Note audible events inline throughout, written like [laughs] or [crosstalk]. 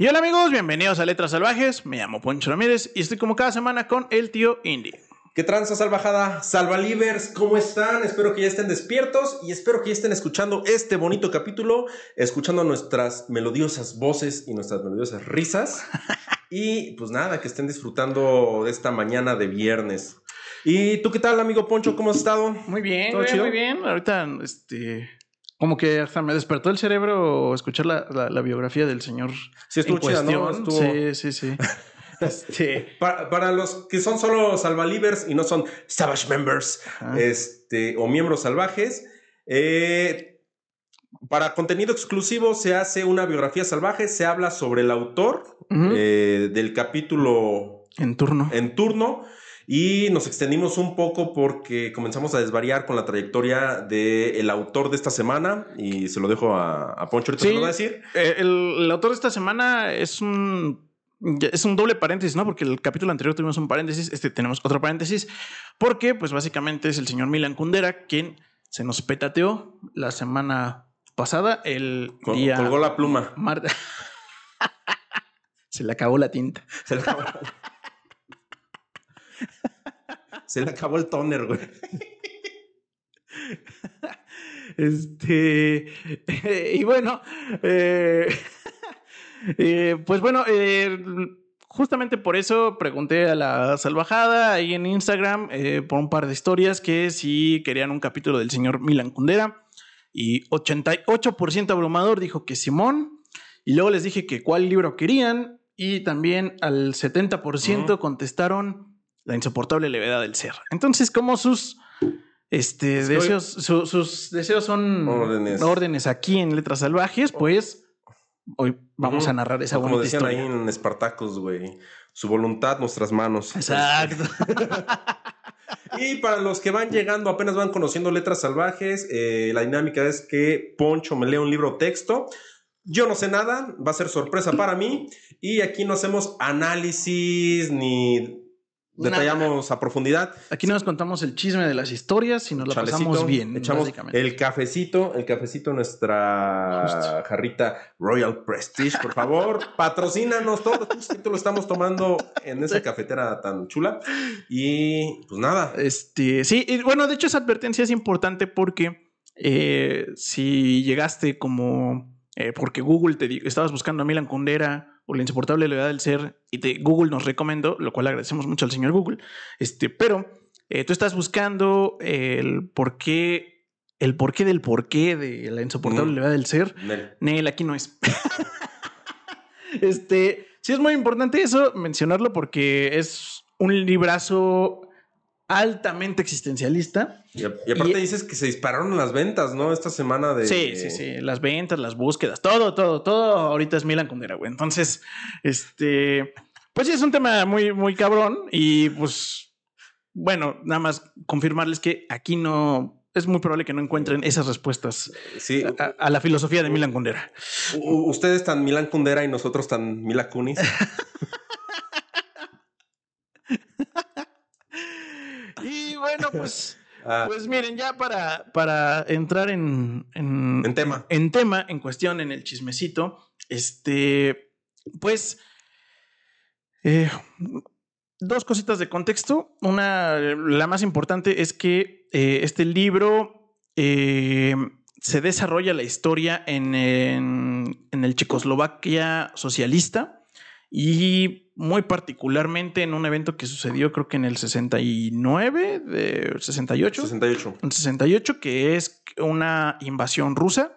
Y hola amigos, bienvenidos a Letras Salvajes. Me llamo Poncho Ramírez y estoy como cada semana con el tío Indy. ¿Qué tranza salvajada? Salvalivers, ¿cómo están? Espero que ya estén despiertos y espero que ya estén escuchando este bonito capítulo, escuchando nuestras melodiosas voces y nuestras melodiosas risas. [laughs] y pues nada, que estén disfrutando de esta mañana de viernes. ¿Y tú qué tal, amigo Poncho? ¿Cómo has estado? Muy bien, ¿Todo güey, chido? muy bien. Ahorita, este, como que hasta me despertó el cerebro escuchar la, la- la biografía del señor Sí, estuvo en chida, ¿no? Estuvo- Sí, sí, sí. [laughs] este, Para, para los que son solo salvalivers y no son Savage Members este, o miembros salvajes, eh, para contenido exclusivo se hace una biografía salvaje, se habla sobre el autor eh, del capítulo en turno. en turno y nos extendimos un poco porque comenzamos a desvariar con la trayectoria del autor de esta semana y se lo dejo a, a Poncho, ahorita Sí. se lo va a decir. Eh, el, el autor de esta semana es un. Es un doble paréntesis, ¿no? Porque el capítulo anterior tuvimos un paréntesis, este tenemos otro paréntesis, porque pues básicamente es el señor Milan Kundera quien se nos petateó la semana pasada, el Col- día Colgó la pluma. mar- [laughs] se le acabó la tinta. Se le acabó, Se le acabó el toner, güey. Este, y bueno, eh, [laughs] eh, pues bueno, eh, justamente por eso pregunté a la salvajada ahí en Instagram eh, por un par de historias que si querían un capítulo del señor Milan Kundera y 88% abrumador dijo que Simón y luego les dije que cuál libro querían y también al 70% Ujú. contestaron la insoportable levedad del ser. Entonces, como sus este, deseos, su- sus deseos son Órdenes. órdenes aquí en Letras Salvajes, pues hoy vamos a narrar esa Como decían historia. ahí en Espartacos, güey. Su voluntad, nuestras manos. Exacto. [laughs] Y para los que van llegando, apenas van conociendo letras salvajes, eh, la dinámica es que Poncho me lea un libro texto. Yo no sé nada, va a ser sorpresa para mí. Y aquí no hacemos análisis ni detallamos a profundidad. Aquí no nos contamos el chisme de las historias y nos la Chalecito, pasamos bien. Echamos el cafecito, el cafecito, nuestra Justo. jarrita Royal Prestige, por favor, [laughs] patrocínanos todos lo estamos tomando en esa cafetera tan chula. Y pues nada, Este, sí, y bueno, de hecho esa advertencia es importante porque eh, si llegaste como eh, porque Google te di- estabas buscando a Milan Kundera la insoportable levedad del ser y te, Google nos recomendó, lo cual agradecemos mucho al señor Google, este, pero eh, tú estás buscando el por qué, el porqué del porqué de la insoportable Mm. levedad del ser. Nel. Nel, aquí no es. [laughs] este, sí es muy importante eso, mencionarlo porque es un librazo altamente existencialista. Y, aparte Y- dices que se dispararon las ventas, ¿no? Esta semana de... Sí, sí, sí. Las ventas, las búsquedas, todo, todo, todo. Ahorita es Milan Kundera, güey. Entonces, este, pues sí, es un tema muy, muy cabrón. Y pues, bueno, nada más confirmarles que aquí no. Es muy probable que no encuentren esas respuestas Sí, a, a la filosofía de Milan Kundera. ustedes tan Milan Kundera y nosotros tan Mila Kunis. [laughs] Y bueno, pues. [laughs] Ah, Pues miren, ya para, para entrar en, en, En tema. En tema, en cuestión, en el chismecito, este, pues, eh, dos cositas de contexto. Una, la más importante es que eh, este libro eh, se desarrolla la historia en, en, en el Checoslovaquia socialista y muy particularmente en un evento que sucedió creo que en el 69, de 68. 68. En 68, que es una invasión rusa,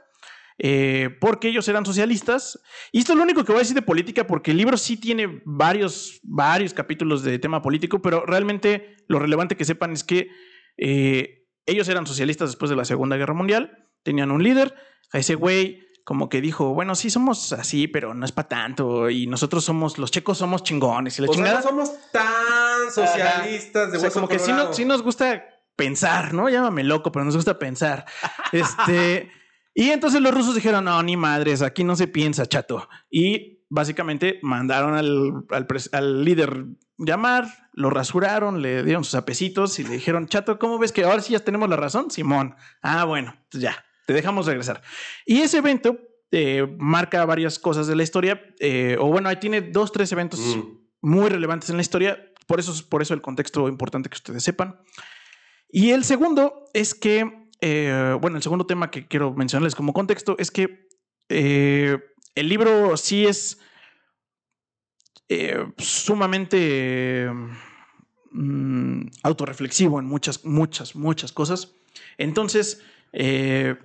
eh, porque ellos eran socialistas. Y esto es lo único que voy a decir de política, porque el libro sí tiene varios, varios capítulos de tema político, pero realmente lo relevante que sepan es que eh, ellos eran socialistas después de la Segunda Guerra Mundial, tenían un líder, a ese güey como que dijo, bueno, sí somos así, pero no es para tanto, y nosotros somos, los checos somos chingones, y la O sea, no somos tan socialistas de O sea, como que sí, no- sí nos gusta pensar, ¿no? Llámame loco, pero nos gusta pensar. [laughs] Este. Y entonces los rusos dijeron: No, ni madres, aquí no se piensa, chato. Y básicamente mandaron al, al al líder llamar, lo rasuraron, le dieron sus apecitos y le dijeron: Chato, ¿cómo ves que ahora sí ya tenemos la razón? Simón. Ah, bueno, pues ya, te dejamos regresar. Y ese evento eh, marca varias cosas de la historia. eh, o bueno, ahí tiene dos, tres eventos Mm. muy relevantes en la historia. Por eso, por eso el contexto importante que ustedes sepan. Y el segundo es que, eh, bueno, el segundo tema que quiero mencionarles como contexto es que el libro sí es sumamente mm, autorreflexivo en muchas, muchas, muchas cosas. Entonces, eh,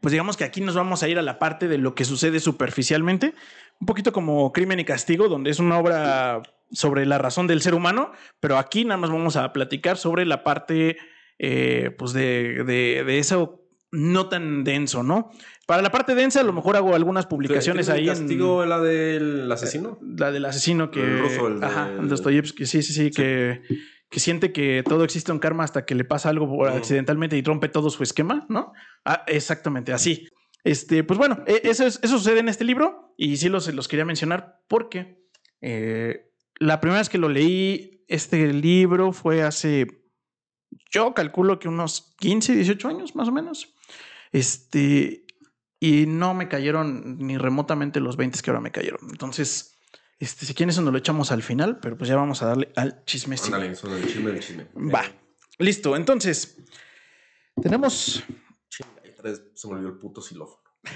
pues digamos que aquí nos vamos a ir a la parte de lo que sucede superficialmente, un poquito como Crimen y Castigo, donde es una obra sobre la razón del ser humano, pero aquí nada más vamos a platicar sobre la parte, eh, pues de, de, de eso no tan denso, ¿no? Para la parte densa, a lo mejor hago algunas publicaciones ¿El ahí. en- castigo la del asesino? la del asesino que. El ruso, el de- Ajá, el Dostoyevsky, sí, sí, sí, Que, que siente que todo existe un karma hasta que le pasa algo accidentalmente y rompe todo su esquema, ¿no? Ah, exactamente, así. Este, pues bueno, e- eso, es- eso sucede en este libro y sí los, los quería mencionar porque eh, la primera vez que lo leí, este libro fue hace, yo calculo que unos 15, 18 años más o menos. Este, y no me cayeron ni remotamente los 20 que ahora me cayeron. Entonces, este, si quieren eso nos lo echamos al final, pero pues ya vamos a darle al chismecito. Ándale, el chisme del chisme. Va, listo. Entonces, tenemos Chinga, vez se me olvidó el puto xilófono. [laughs]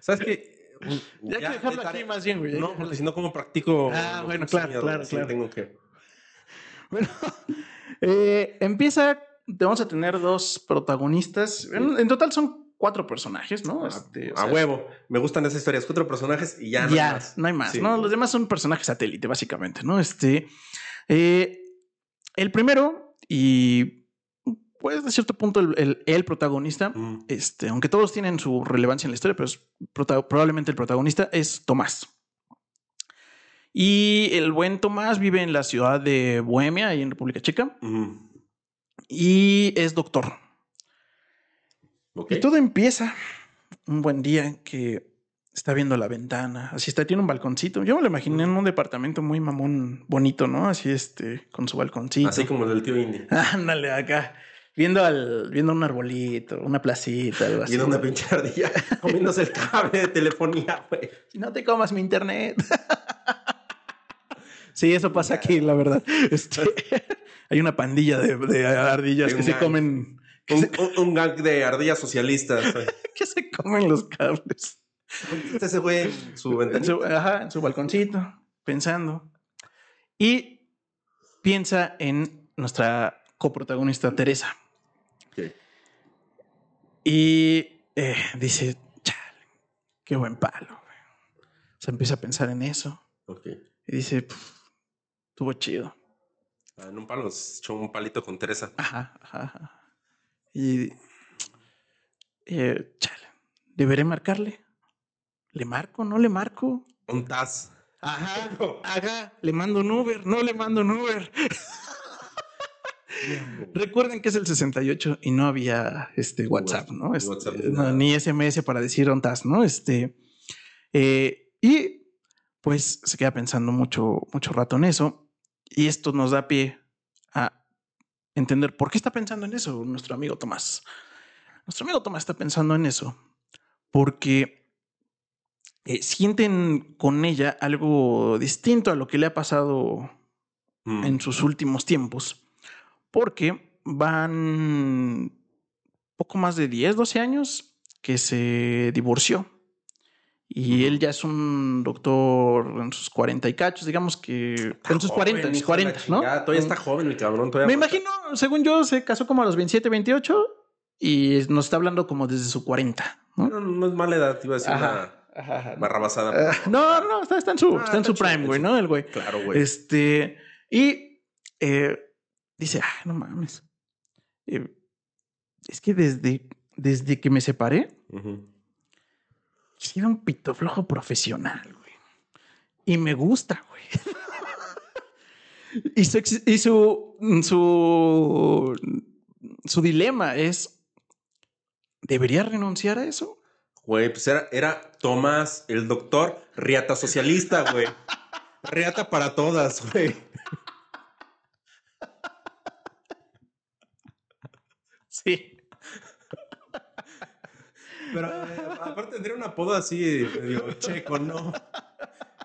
¿Sabes qué? Ya hay que dejarlo de aquí tarea- más bien, güey. No, porque si no, ¿cómo practico? Ah, bueno, claro, claro, Sí, claro. tengo que. Bueno, [laughs] eh, empieza. Vamos a tener dos protagonistas. En, en total son cuatro personajes, ¿no? Este, o a sea, huevo. Me gustan esas historias. Cuatro personajes y ya no ya, hay más. no hay más, Sí. ¿no? Los demás son personajes satélite, básicamente, ¿no? Este. eh, el primero, y pues de cierto punto, el, el- el protagonista, Mm. este, aunque todos tienen su relevancia en la historia, pero es prota- probablemente el protagonista es Tomás. Y el buen Tomás vive en la ciudad de Bohemia, ahí en República Checa, y es doctor. Y todo empieza un buen día que está viendo la ventana, así está, tiene un balconcito. Yo me lo imaginé en un departamento muy mamón, bonito, ¿no? Así este, con su balconcito. Así como el del tío Indy. [laughs] Ándale acá, viendo al, viendo un arbolito, una placita, algo así. Viendo una pinche ardilla [laughs] comiéndose el cable de telefonía, güey. Si no te comas mi internet. [laughs] sí, eso pasa aquí, la verdad. Este, hay una pandilla de, de ardillas Hay que se comen, Un, se, un- un gang de ardillas socialistas. [laughs] que se comen los cables. Este ese güey en su En ventana. su, ajá, en su balconcito, pensando. Y piensa en nuestra coprotagonista Teresa. Y eh, dice, chale, qué buen palo. güey". O sea, empieza a pensar en eso. Ok. Y dice, "Puf, estuvo chido. Ah, En un palo se echó un palito con Teresa. Ajá, ajá, ajá. Y, eh, chale, ¿deberé marcarle? ¿Le marco? ¿No le marco? Un Taz. Ajá, [laughs] ajá, le mando un Uber, no le mando un Uber. Recuerden que es el 68 y no había este WhatsApp, ¿no? Ni Este, WhatsApp, no, nada. ni SMS para decir ontas, ¿no? Este, eh, y pues se queda pensando mucho, mucho rato en eso. Y esto nos da pie entender por qué está pensando en eso nuestro amigo Tomás. Nuestro amigo Tomás está pensando en eso porque eh, sienten con ella algo distinto a lo que le ha pasado Mm. en sus últimos tiempos, porque van poco más de 10, 12 años que se divorció. Y él ya es un doctor en sus 40 y cachos, digamos que en sus 40, en sus 40, ¿no? Todavía está joven el cabrón. Todavía Me imagino, según yo, se casó como a los 27, 28 y nos está hablando como desde su 40, ¿no? No, no es mala edad, iba a decir Ajá, ajá, ajá. una barrabasada. Ah, no, no, está, está en su, Ah, está en está su prime, está güey. ¿no? El güey. Claro, güey. Este, y eh, dice, ah, no mames. Eh, es que desde, desde que me separé, Ujú. He sido un pito flojo profesional, güey. Y me gusta, güey. [laughs] y su, y su, su, su dilema es, ¿debería renunciar a eso? Güey, pues era, era Tomás, el doctor Riata socialista, güey. Riata para todas, güey. Sí. Pero [laughs] eh, aparte tendría un apodo así, medio checo, ¿no?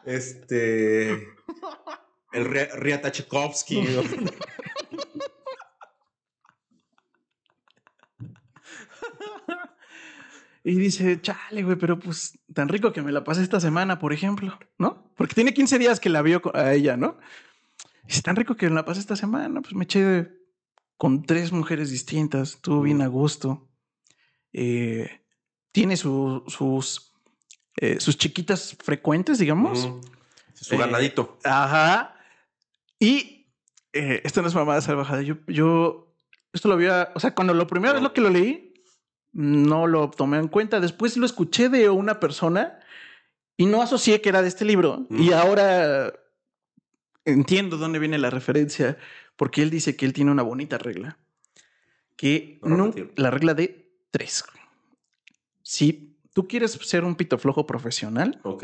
Este. El Ria- Riata Tchaikovsky. [laughs] ¿no? Y dice, chale, güey, pero pues tan rico que me la pasé esta semana, por ejemplo, ¿no? Porque tiene 15 días que la vio a ella, ¿no? Dice, tan rico que me la pasé esta semana, pues me eché con tres mujeres distintas, estuvo bien a gusto. Eh, tiene su- sus, eh, sus chiquitas frecuentes, digamos. Su Eh, ganadito. Ajá. Y eh, esto no es mamada salvajada. Yo, yo, esto lo había, o sea, cuando lo primera vez lo que lo leí, no lo tomé en cuenta. Después lo escuché de una persona y no asocié que era de este libro. Mm. Y ahora entiendo dónde viene la referencia, porque él dice que él tiene una bonita regla. Que No la regla de tres. Si tú quieres ser un pito flojo profesional, Ok.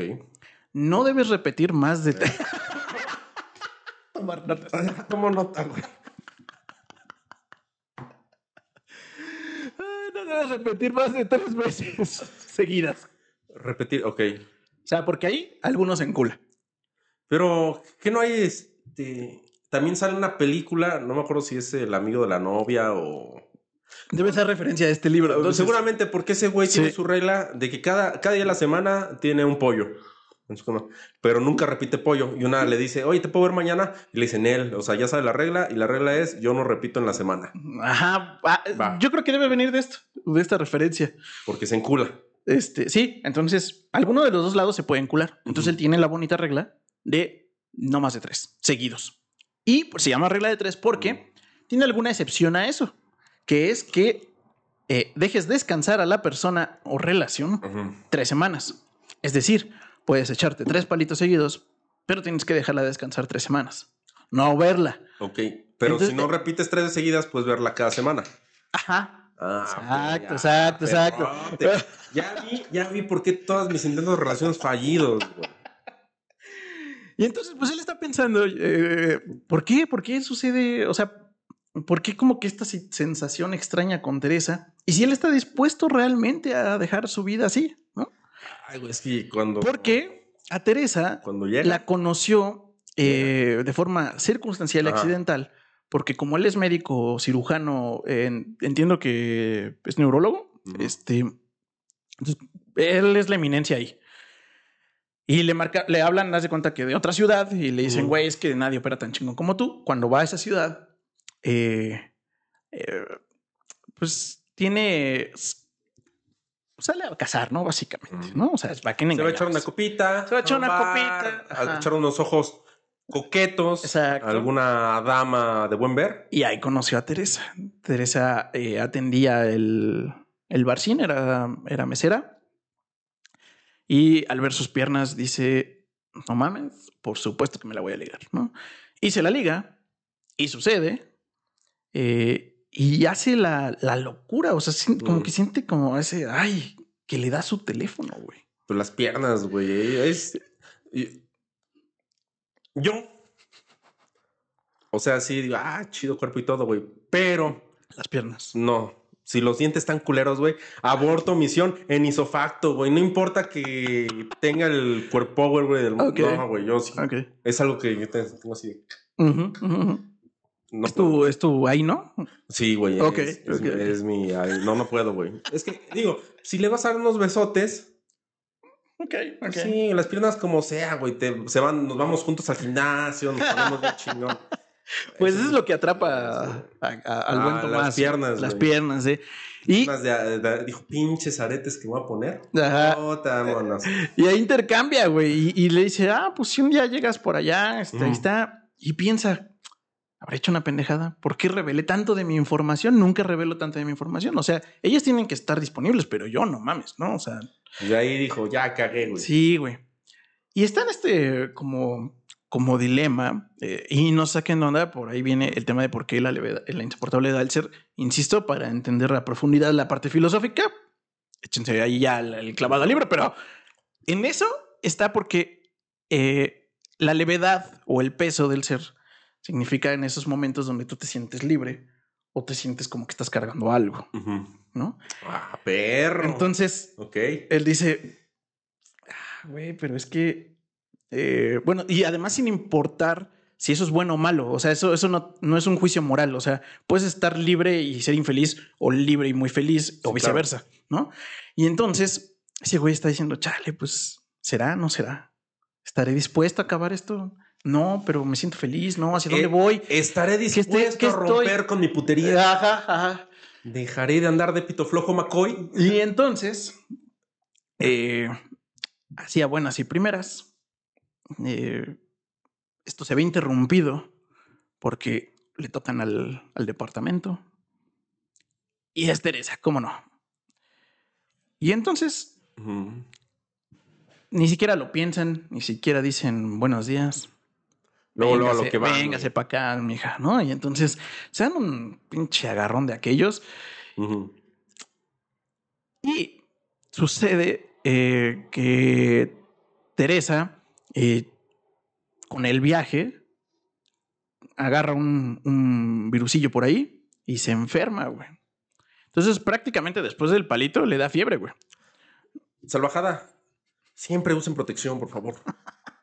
no debes repetir más de tres. [laughs] Tomar notas. [laughs] ¿Cómo nota, güey? No debes repetir más de tres veces [laughs] seguidas. Repetir, ok. O sea, porque ahí algunos se encula. Pero, ¿qué no hay este? También sale una película, no me acuerdo si es el amigo de la novia o. Debe ser referencia a este libro. Entonces, Seguramente porque ese güey tiene su regla de que cada, cada día de la semana tiene un pollo. Pero nunca repite pollo. Y una le dice, oye, ¿te puedo ver mañana? Y le dicen él. O sea, ya sabe la regla. Y la regla es, yo no repito en la semana. Ajá. ah, Va. Yo creo que debe venir de esto, de esta referencia. Porque se encula. Este, sí, entonces alguno de los dos lados se puede encular. Entonces él tiene la bonita regla de no más de tres seguidos. Y pues, se llama regla de tres porque tiene alguna excepción a eso, que es que eh, dejes descansar a la persona o relación tres semanas. Es decir, puedes echarte tres palitos seguidos, pero tienes que dejarla descansar tres semanas. No verla. Ok. Pero Entonces, si no eh, repites tres seguidas, puedes verla cada semana. Ajá. Ah, Exacto, exacto, exacto. perrote. Ya vi, ya vi por qué todas mis intentos de relaciones fallidos, güey. Y entonces, pues él está pensando, eh, ¿por qué? ¿Por qué sucede? O sea, ¿por qué como que esta sensación extraña con Teresa? Y si él está dispuesto realmente a dejar su vida así, ¿no? Ay, güey, es que cuando. Porque a Teresa Cuando llega. la conoció eh, de forma circunstancial y accidental, porque como él es médico cirujano, en- entiendo que es neurólogo, Ujú. este, entonces, él es la eminencia ahí. Y le marca, le hablan, haz de cuenta que de otra ciudad y le dicen, güey, es que nadie opera tan chingón como tú. Cuando va a esa ciudad, eh, eh, pues tiene, sale a cazar, ¿no? Básicamente. ¿no? O sea, es va a que Se va a echar una copita. Se va a echar un una bar, copita, A echar unos ojos coquetos. Exacto. Alguna dama de buen ver. Y ahí conoció a Teresa. Teresa eh, atendía el, el barcín, era, era mesera. Y al ver sus piernas dice, no mames, por supuesto que me la voy a ligar, ¿no? Y se la liga y sucede. Eh, y hace la, la locura, o sea, como Mm. que siente como ese, ay, que le da su teléfono, güey. Pues las piernas, güey. Es. Yo. O sea, sí, digo, ah, chido cuerpo y todo, güey. Pero Las piernas. no. Si los dientes están culeros, güey, aborto misión en isofacto, güey. No importa que tenga el cuerpo, güey, del Ok. No, güey, yo sí. Ok. Es algo que yo te- tengo así. ujú, ujú. No es, tu, es tu ahí, ¿no? Sí, güey. Ok, es, mi. no, no puedo, güey. Es que, digo, si le vas a dar unos besotes, Ok, ok. sí, las piernas como sea, güey. te- se van, nos vamos juntos al gimnasio, nos ponemos de chingón. [laughs] Pues eso es lo que atrapa a- a- al buen Ah, Tomás. las piernas, Las piernas, ¿eh? Y, de- de- dijo, pinches aretes que voy a poner. Ajá. Y ahí intercambia, güey. Y, y le dice, ah, pues si un día llegas por allá, este, ahí está. Y piensa, habré hecho una pendejada. ¿Por qué revelé tanto de mi información? Nunca revelo tanto de mi información. O sea, ellas tienen que estar disponibles, pero yo no mames, ¿no? O sea, Y ahí dijo, ya cagué, güey. sí, güey. Y está en este como, como dilema eh, y no saquen onda, por ahí viene el tema de por qué la, levedad- la insoportable edad del ser. Insisto, para entender la profundidad la parte filosófica, échense ahí ya el, el clavado al libro, pero en eso está porque eh, la levedad o el peso del ser significa en esos momentos donde tú te sientes libre o te sientes como que estás cargando algo. ¿no? Ah, perro. Entonces, ok. él dice, "Ah, güey, pero es que, eh, bueno, y además sin importar si eso es bueno o malo, o sea, eso, eso no, no es un juicio moral, o sea, puedes estar libre y ser infeliz o libre y muy feliz o viceversa, ¿no? Y entonces, ese güey está diciendo, chale, pues, ¿será? ¿No será? ¿Estaré dispuesto a acabar esto? No, pero me siento feliz, ¿no? ¿Hacia dónde Eh, voy? Estaré dispuesto a estoy- romper con mi putería. Ajá, ajá. Dejaré de andar de pito flojo McCoy. Y entonces, eh, hacía buenas y primeras. Eh, esto se ve interrumpido porque le tocan al, al departamento. Y es Teresa, ¿cómo no? Y entonces, ni siquiera lo piensan, ni siquiera dicen buenos días. Luego, luego a lo que va. Véngase para acá, mija, ¿no? Y entonces se dan un pinche agarrón de aquellos. Y sucede eh, que Teresa, eh, con el viaje, agarra un, un virusillo por ahí y se enferma, güey. Entonces, prácticamente después del palito le da fiebre, güey. Salvajada. Siempre usen protección, por favor. [laughs]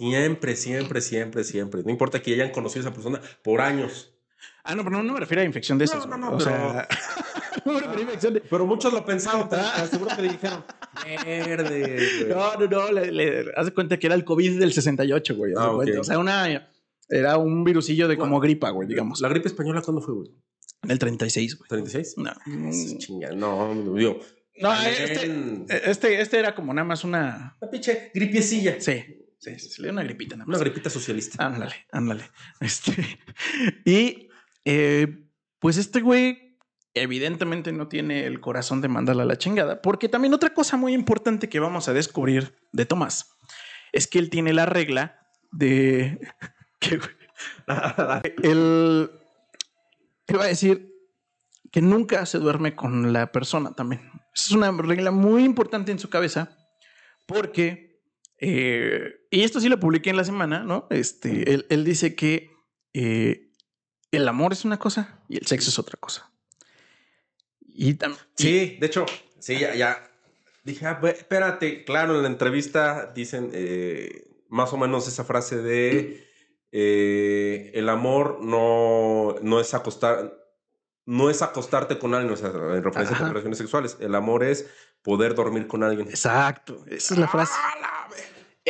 Siempre, siempre, siempre, siempre. No importa que hayan conocido a esa persona por años. Ah, no, pero no, no me refiero a infección de esas. no, güey. no, o pero- sea, [laughs] no me refiero a infección de. Pero muchos lo pensaron. te aseguro que le dijeron, verde. güey". No, no, no. Le, le- haz de cuenta que era el COVID del 68, güey. Ah, ok. cuenta. O sea, una. Era un virusillo de como gripa, güey, digamos. ¿La gripe española cuándo fue, güey? En el 36, güey. ¿36? No. Esa chinga, no, digo. No, este, este, este era como nada más una. Una pinche gripiecilla. Sí, sí, sí, sí, le dio una gripita nada Una gripita socialista. Ándale, ándale. [laughs] Este. Y eh, pues este güey, evidentemente no tiene el corazón de mandarla a la chingada, porque también otra cosa muy importante que vamos a descubrir de Tomás es que él tiene la regla de [laughs] que él [laughs] va a decir que nunca se duerme con la persona también. Es una regla muy importante en su cabeza porque, eh, y esto sí lo publiqué en la semana, ¿no? Este, él, él dice que eh, el amor es una cosa y el sexo es otra cosa. Y también... Sí, de hecho, sí, ya, ya. Dije, ah, espérate, claro, en la entrevista dicen eh, más o menos esa frase de eh, el amor no, no es acostar, no es acostarte con alguien, o sea, en referencia Ajá. a relaciones sexuales. El amor es poder dormir con alguien. Exacto, esa es la frase. ¡Ah, la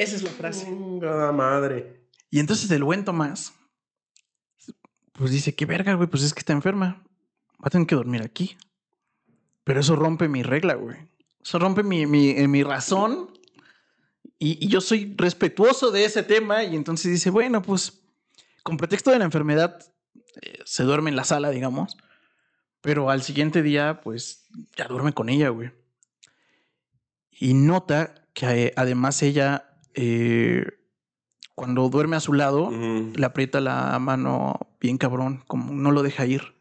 Esa es la frase. Chingada madre. Y entonces el buen Tomás, pues dice, qué verga, güey, pues es que está enferma. Va a tener que dormir aquí. Pero eso rompe mi regla, güey. Eso rompe mi, mi, eh, mi razón. Y, y yo soy respetuoso de ese tema. Y entonces dice, bueno, pues con pretexto de la enfermedad, eh, se duerme en la sala, digamos. Pero al siguiente día, pues ya duerme con ella, güey. Y nota que eh, además ella, eh, cuando duerme a su lado, le aprieta la mano bien cabrón, como no lo deja ir.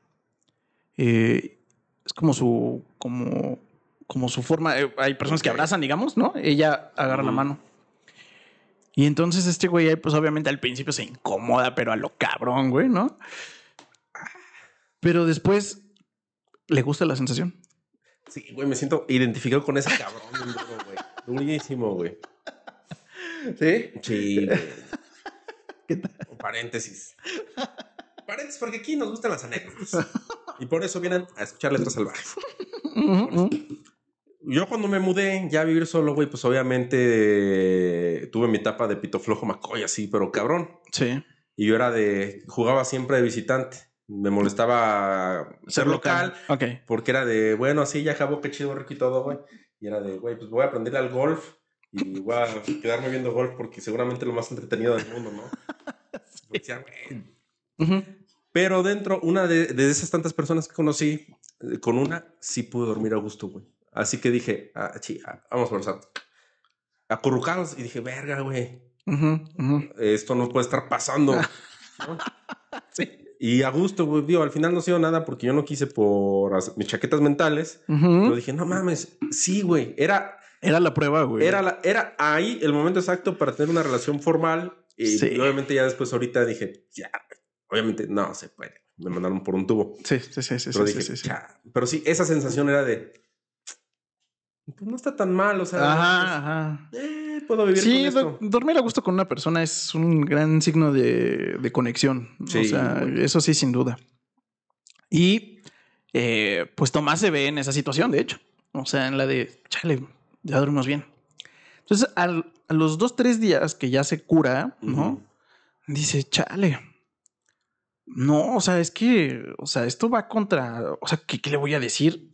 Eh, es como su, como, como su forma. eh, hay personas que abrazan, digamos, ¿no? Ella agarra la mano. Y entonces este güey, ahí, pues obviamente al principio se incomoda, pero a lo cabrón, güey, ¿no? Pero después le gusta la sensación. Sí, güey, me siento identificado con ese cabrón. [laughs] güey. Durísimo, güey. ¿Sí? Sí. [laughs] ¿Qué tal? Paréntesis. Paréntesis, porque aquí nos gustan las anécdotas. Y por eso vienen a escuchar letras salvajes. Yo cuando me mudé ya a vivir solo, güey, pues obviamente eh, tuve mi etapa de pito flojo McCoy así, pero cabrón. Sí. Y yo era de, jugaba siempre de visitante. Me molestaba ser local, Ok. porque era de, bueno, así ya acabó, qué chido, rico y todo, güey. Y era de, güey, pues voy a aprender al golf y voy a quedarme viendo golf porque seguramente es lo más entretenido del mundo, ¿no? [laughs] Ujú. pero dentro, una de, de esas tantas personas que conocí, eh, con una sí pude dormir a gusto, güey. Así que dije, ah, sí, ah, vamos a conversar. Acurrucados y dije, verga, güey, Ujú, ujú. esto no puede estar pasando. [laughs] ¿no? Sí. Y a gusto, güey, digo, al final no sido nada porque yo no quise por mis chaquetas mentales. Pero dije, no mames, sí, güey, era, Era la prueba, güey. era, la- era ahí el momento exacto para tener una relación formal. Y Sí. obviamente ya después ahorita dije, ya, obviamente no se puede. me mandaron por un tubo. Sí, sí, sí, sí. Pero sí, dije, sí. Pero sí, esa sensación era de. Pues no está tan mal, o sea. Ajá, ajá. pues, eh, puedo vivir Sí, con esto. dormir a gusto con una persona es un gran signo de, de conexión. Sí, o sea, eso sí, sin duda. Y eh, pues Tomás se ve en esa situación, de hecho. O sea, en la de, chale, ya dormimos bien. Entonces, al- a los dos, tres días que ya se cura, ¿no? Dice, chale. No, o sea, es que, o sea, esto va contra, o sea, ¿qué, qué le voy a decir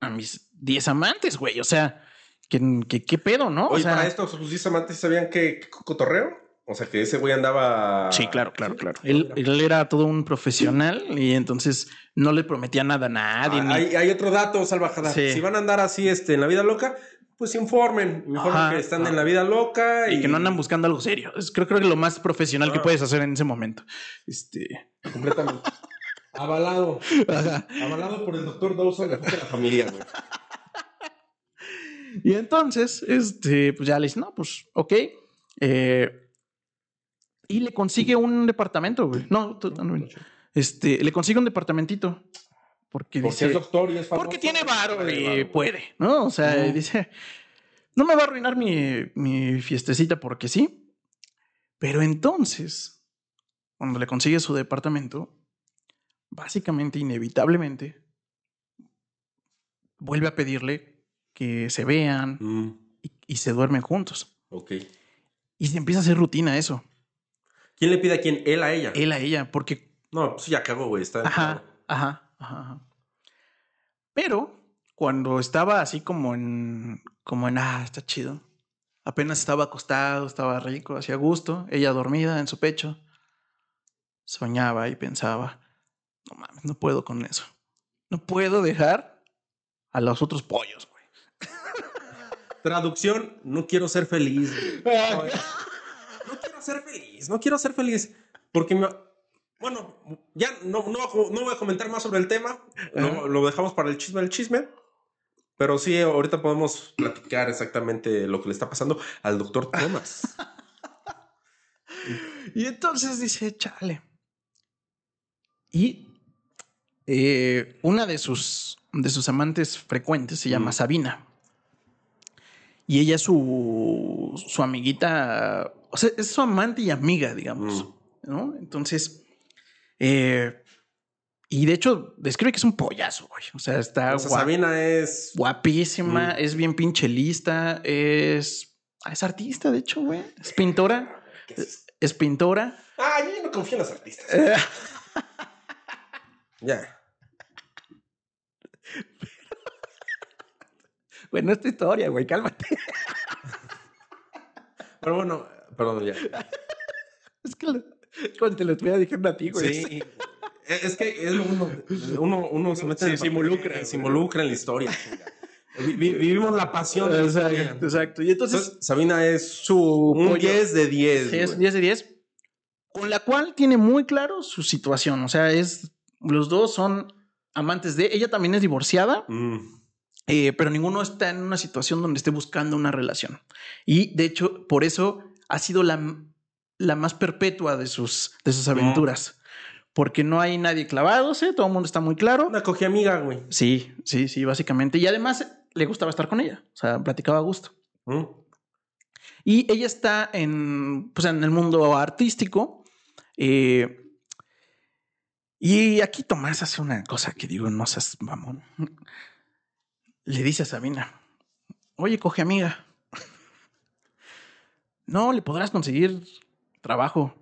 a mis 10 amantes, güey? O sea, ¿qué, qué, qué pedo, no? Oye, o sea, para esto, sus 10 amantes sabían que, que cotorreo. O sea, que ese güey andaba. Sí, claro, claro, claro. Él, él era todo un profesional y entonces no le prometía nada a nadie. Ah, ni- hay, hay otro dato, salvajada. Sí. Si van a andar así este, en la vida loca, pues informen. Informen Ajá, que están ajá. en la vida loca y, y que no andan buscando algo serio. Es creo, creo que lo más profesional que Ah. puedes hacer en ese momento. Este. completamente. [laughs] Avalado. ajá. Avalado por el doctor Dawson de la familia, güey. Y entonces, este, pues ya le dice, no, pues, ok. Eh, y le consigue un departamento, güey. No, no, no, este, le consigue un departamentito. Porque Porque dice. es doctor y es famoso. Porque tiene varo y puede, ¿no? O sea, dice, no me va a arruinar mi, mi fiestecita porque sí. Pero entonces, cuando le consigue su departamento, básicamente, inevitablemente, vuelve a pedirle que se vean Mm, y, y se duermen juntos. ok. Y se empieza a hacer rutina eso, ¿Quién le pide a quién? Él a ella. él a ella, porque No, pues ya cagó, güey. Está Ajá, ajá, ajá, ajá. Pero cuando estaba así como en, como en, ah, está chido. Apenas estaba acostado, estaba rico, hacía gusto. Ella dormida en su pecho. Soñaba y pensaba, no mames, no puedo con eso. No puedo dejar a los otros pollos, güey. [laughs] Traducción, no quiero ser feliz. [laughs] güey. No quiero ser feliz, no quiero ser feliz. Porque me- Bueno, ya no, no, no voy a comentar más sobre el tema. Lo, dejamos para el chisme del chisme. Pero sí, ahorita podemos platicar exactamente lo que le está pasando al doctor Thomas. [laughs] Y entonces dice, chale. Y eh, una de sus, de sus amantes frecuentes se llama Mm. Sabina. Y ella es su, su amiguita, o sea, es su amante y amiga, digamos. Mm. ¿no? Entonces, eh, y de hecho, describe que es un pollazo, güey. O sea, está O sea, guap- Sabina es. guapísima, Mm. es bien pinche lista, es, es artista, de hecho, güey. Es pintora, [laughs] ¿Qué es? es pintora. Ah, yo ya no confío en los artistas. Eh, [laughs] Ya. [laughs] Bueno, esta historia, güey, cálmate. Pero bueno, perdón, ya. Es que lo- [laughs] cuando te lo estuviera diciendo a ti, güey. Sí. Es que es uno, uno, uno se mete Sí, en el se involucra, se involucra en la historia. Vi- vi- vivimos la pasión. Exacto, exacto. Y entonces, Entonces, Sabina es su un pollo- 10 de 10. Sí, es güey. 10 de 10. Con la cual tiene muy claro su situación. O sea, es. Los dos son amantes de. Ella también es divorciada, Mm, eh, pero ninguno está en una situación donde esté buscando una relación. Y de hecho, por eso ha sido la, la más perpetua de sus, de sus aventuras. Porque no hay nadie clavándose, todo el mundo está muy claro. Una cogí amiga, güey. Sí, sí, sí, básicamente. Y además le gustaba estar con ella. O sea, platicaba a gusto. Mm, Y ella está en, pues, en el mundo artístico. eh, y aquí Tomás hace una cosa que digo, no seas mamón. Le dice a Sabina, oye, coge amiga. [laughs] No, le podrás conseguir trabajo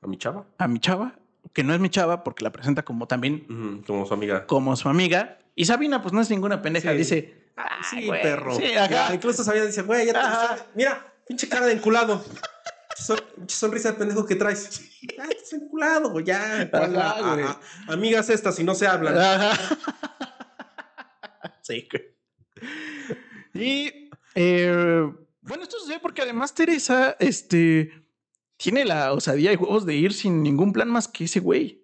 ¿A mi chava? a mi chava, que no es mi chava porque la presenta como también como su amiga. como su amiga. Y Sabina, pues no es ninguna pendeja, Sí. dice, Ah, "Ay, sí, güey, perro. Sí, Ya, ajá. incluso Sabina dice, güey, ya te. Mira, pinche cara de enculado. Son- pinche sonrisa de pendejo que traes. Ya, estás enculado, güey. Ya. ¿cuál Ajá, la- güey. a- a- amigas estas, si no se hablan. Ajá. [laughs] Sí. güey. Y eh, bueno, esto sucede porque además Teresa, este, tiene la osadía y juegos de ir sin ningún plan más que ese güey.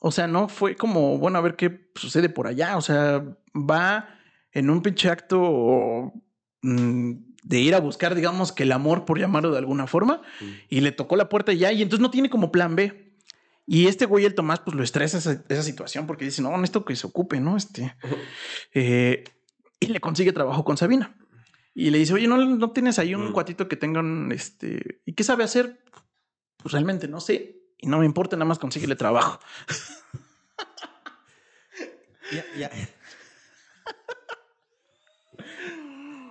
O sea, no fue como, bueno, a ver qué sucede por allá. O sea, va en un pinche acto mm, de ir a buscar, digamos, que el amor, por llamarlo de alguna forma, Mm. y le tocó la puerta ya, y entonces no tiene como plan B. Y este güey, el Tomás, pues lo estresa esa, esa situación porque dice, no, esto que se ocupe, ¿no? Este, [laughs] eh, y le consigue trabajo con Sabina. Y le dice, oye, ¿no, no tienes ahí un Mm. cuatito que tengan, este, ¿y qué sabe hacer? Pues realmente no sé. Y no me importa, nada más consíguele trabajo. [laughs] Ya, ya.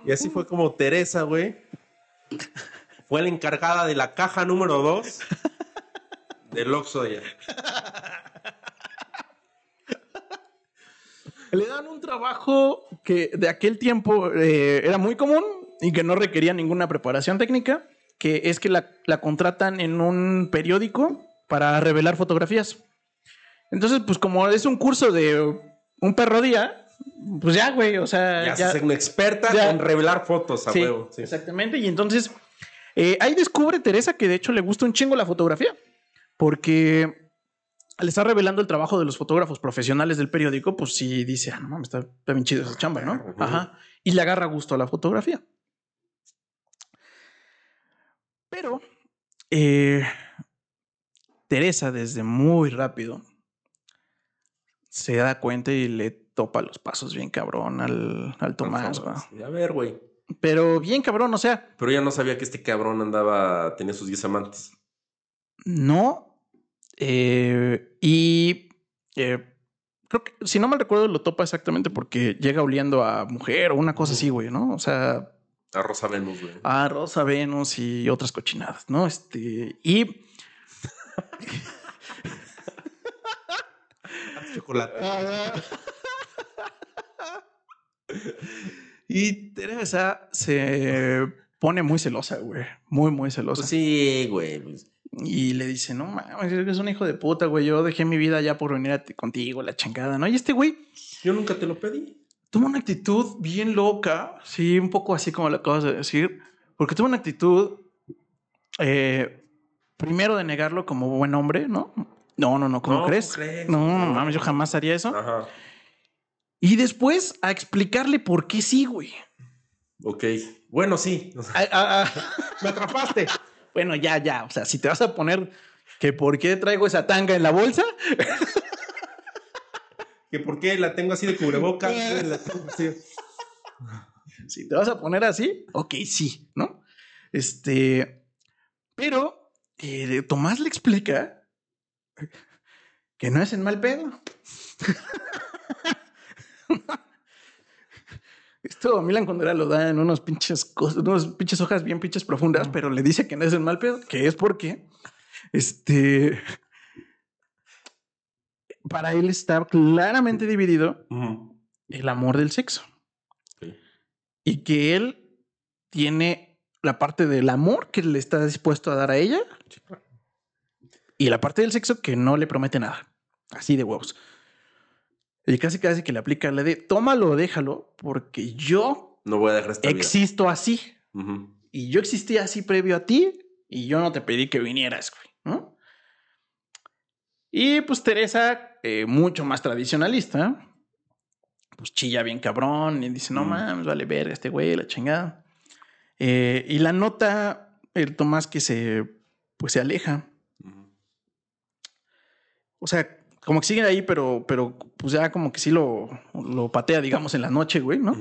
Y así fue como Teresa, güey. Fue la encargada de la caja número 2 del Oxxo de ella. Le dan un trabajo que de aquel tiempo eh, era muy común y que no requería ninguna preparación técnica, que es que la, la contratan en un periódico para revelar fotografías. Entonces, pues como es un curso de un perro día, pues ya, güey, o sea, Ya, ya- hace una experta ya. en revelar fotos a Sí, huevo. sí. exactamente. Y entonces eh, ahí descubre Teresa que de hecho le gusta un chingo la fotografía, porque le está revelando el trabajo de los fotógrafos profesionales del periódico, pues sí dice, ah, no mames, está, está bien chido esa chamba, ¿no? Ajá. Y le agarra gusto a la fotografía. Pero eh, Teresa, desde muy rápido, se da cuenta y le topa los pasos bien cabrón al, al Tomás. Sí, A ver, güey. Pero bien cabrón, o sea, Pero ya no sabía que este cabrón andaba, tenía sus 10 amantes. no. Eh, y eh, creo que, si no mal recuerdo, lo topa exactamente porque llega oliendo a mujer o una cosa así, güey, ¿no? O sea, A Rosa Venus, güey. a Rosa Venus y otras cochinadas, ¿no? Este, y [laughs] Chocolate. [laughs] y Teresa se pone muy celosa, güey, muy, muy celosa. Pues sí, güey. pues, Y le dice, no mames, es un hijo de puta, güey. Yo dejé mi vida ya por venir a ti- contigo, la chingada, ¿no? Y este güey Yo nunca te lo pedí. tuvo una actitud bien loca, sí, un poco así como lo acabas de decir, porque tuvo una actitud, eh, primero de negarlo como buen hombre, ¿no? No, no, no, ¿cómo No, crees? ¿cómo crees? No, no mames, yo jamás haría eso. Ajá. Y después a explicarle por qué sí, güey. Ok. Bueno, sí. O sea, A- a- a- Me atrapaste. Bueno, ya, ya. O sea, si te vas a poner que por qué traigo esa tanga en la bolsa, [laughs] que por qué la tengo así de cubrebocas. [laughs] Si te vas a poner así, ok, sí, ¿no? Este, pero eh, Tomás le explica que no es en mal pedo. [laughs] Esto Milan Kundera lo da en unos pinches cosas, unos pinches hojas bien pinches profundas, pero le dice que no es en mal pedo, que es porque este para él está claramente dividido el amor del sexo Sí. y que él tiene la parte del amor que le está dispuesto a dar a ella Sí, y la parte del sexo que no le promete nada. Así de huevos. Y casi casi que le aplica la de tómalo o déjalo porque yo No voy a dejar esta vida. existo así y yo existí así previo a ti y yo no te pedí que vinieras, güey, ¿no? Y pues Teresa, eh, mucho más tradicionalista, pues chilla bien cabrón y dice, no Mm. mames, vale verga este güey, la chingada. Eh, y la nota el Tomás que se, pues se aleja. O sea, como que siguen ahí, pero, pero pues ya como que sí lo, lo patea, digamos, en la noche, güey, ¿no?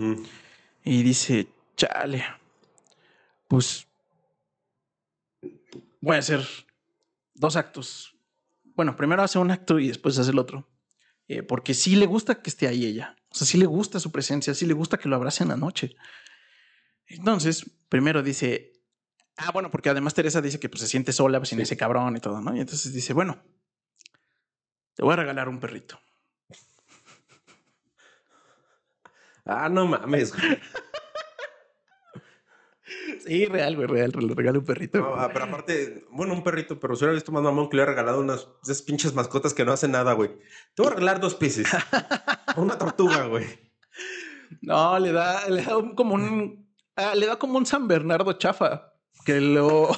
Y dice, chale, pues voy a hacer dos actos. Bueno, primero hace un acto y después hace el otro. Eh, porque sí le gusta que esté ahí ella. O sea, sí le gusta su presencia, sí le gusta que lo abrace en la noche. Entonces, primero dice, ah, bueno, porque además Teresa dice que pues, se siente sola sin Sí. ese cabrón y todo, ¿no? Y entonces dice, bueno, te voy a regalar un perrito. [laughs] Ah, no mames, güey. Sí, real, güey, real, le regalo un perrito. No, ah, pero aparte, bueno, un perrito, pero si hubiera visto más mamón que le hubiera regalado unas esas pinches mascotas que no hacen nada, güey. Te voy a regalar dos peces. [laughs] Una tortuga, güey. No, le da, le da un- como un. ah, le da como un San Bernardo chafa. Que lo.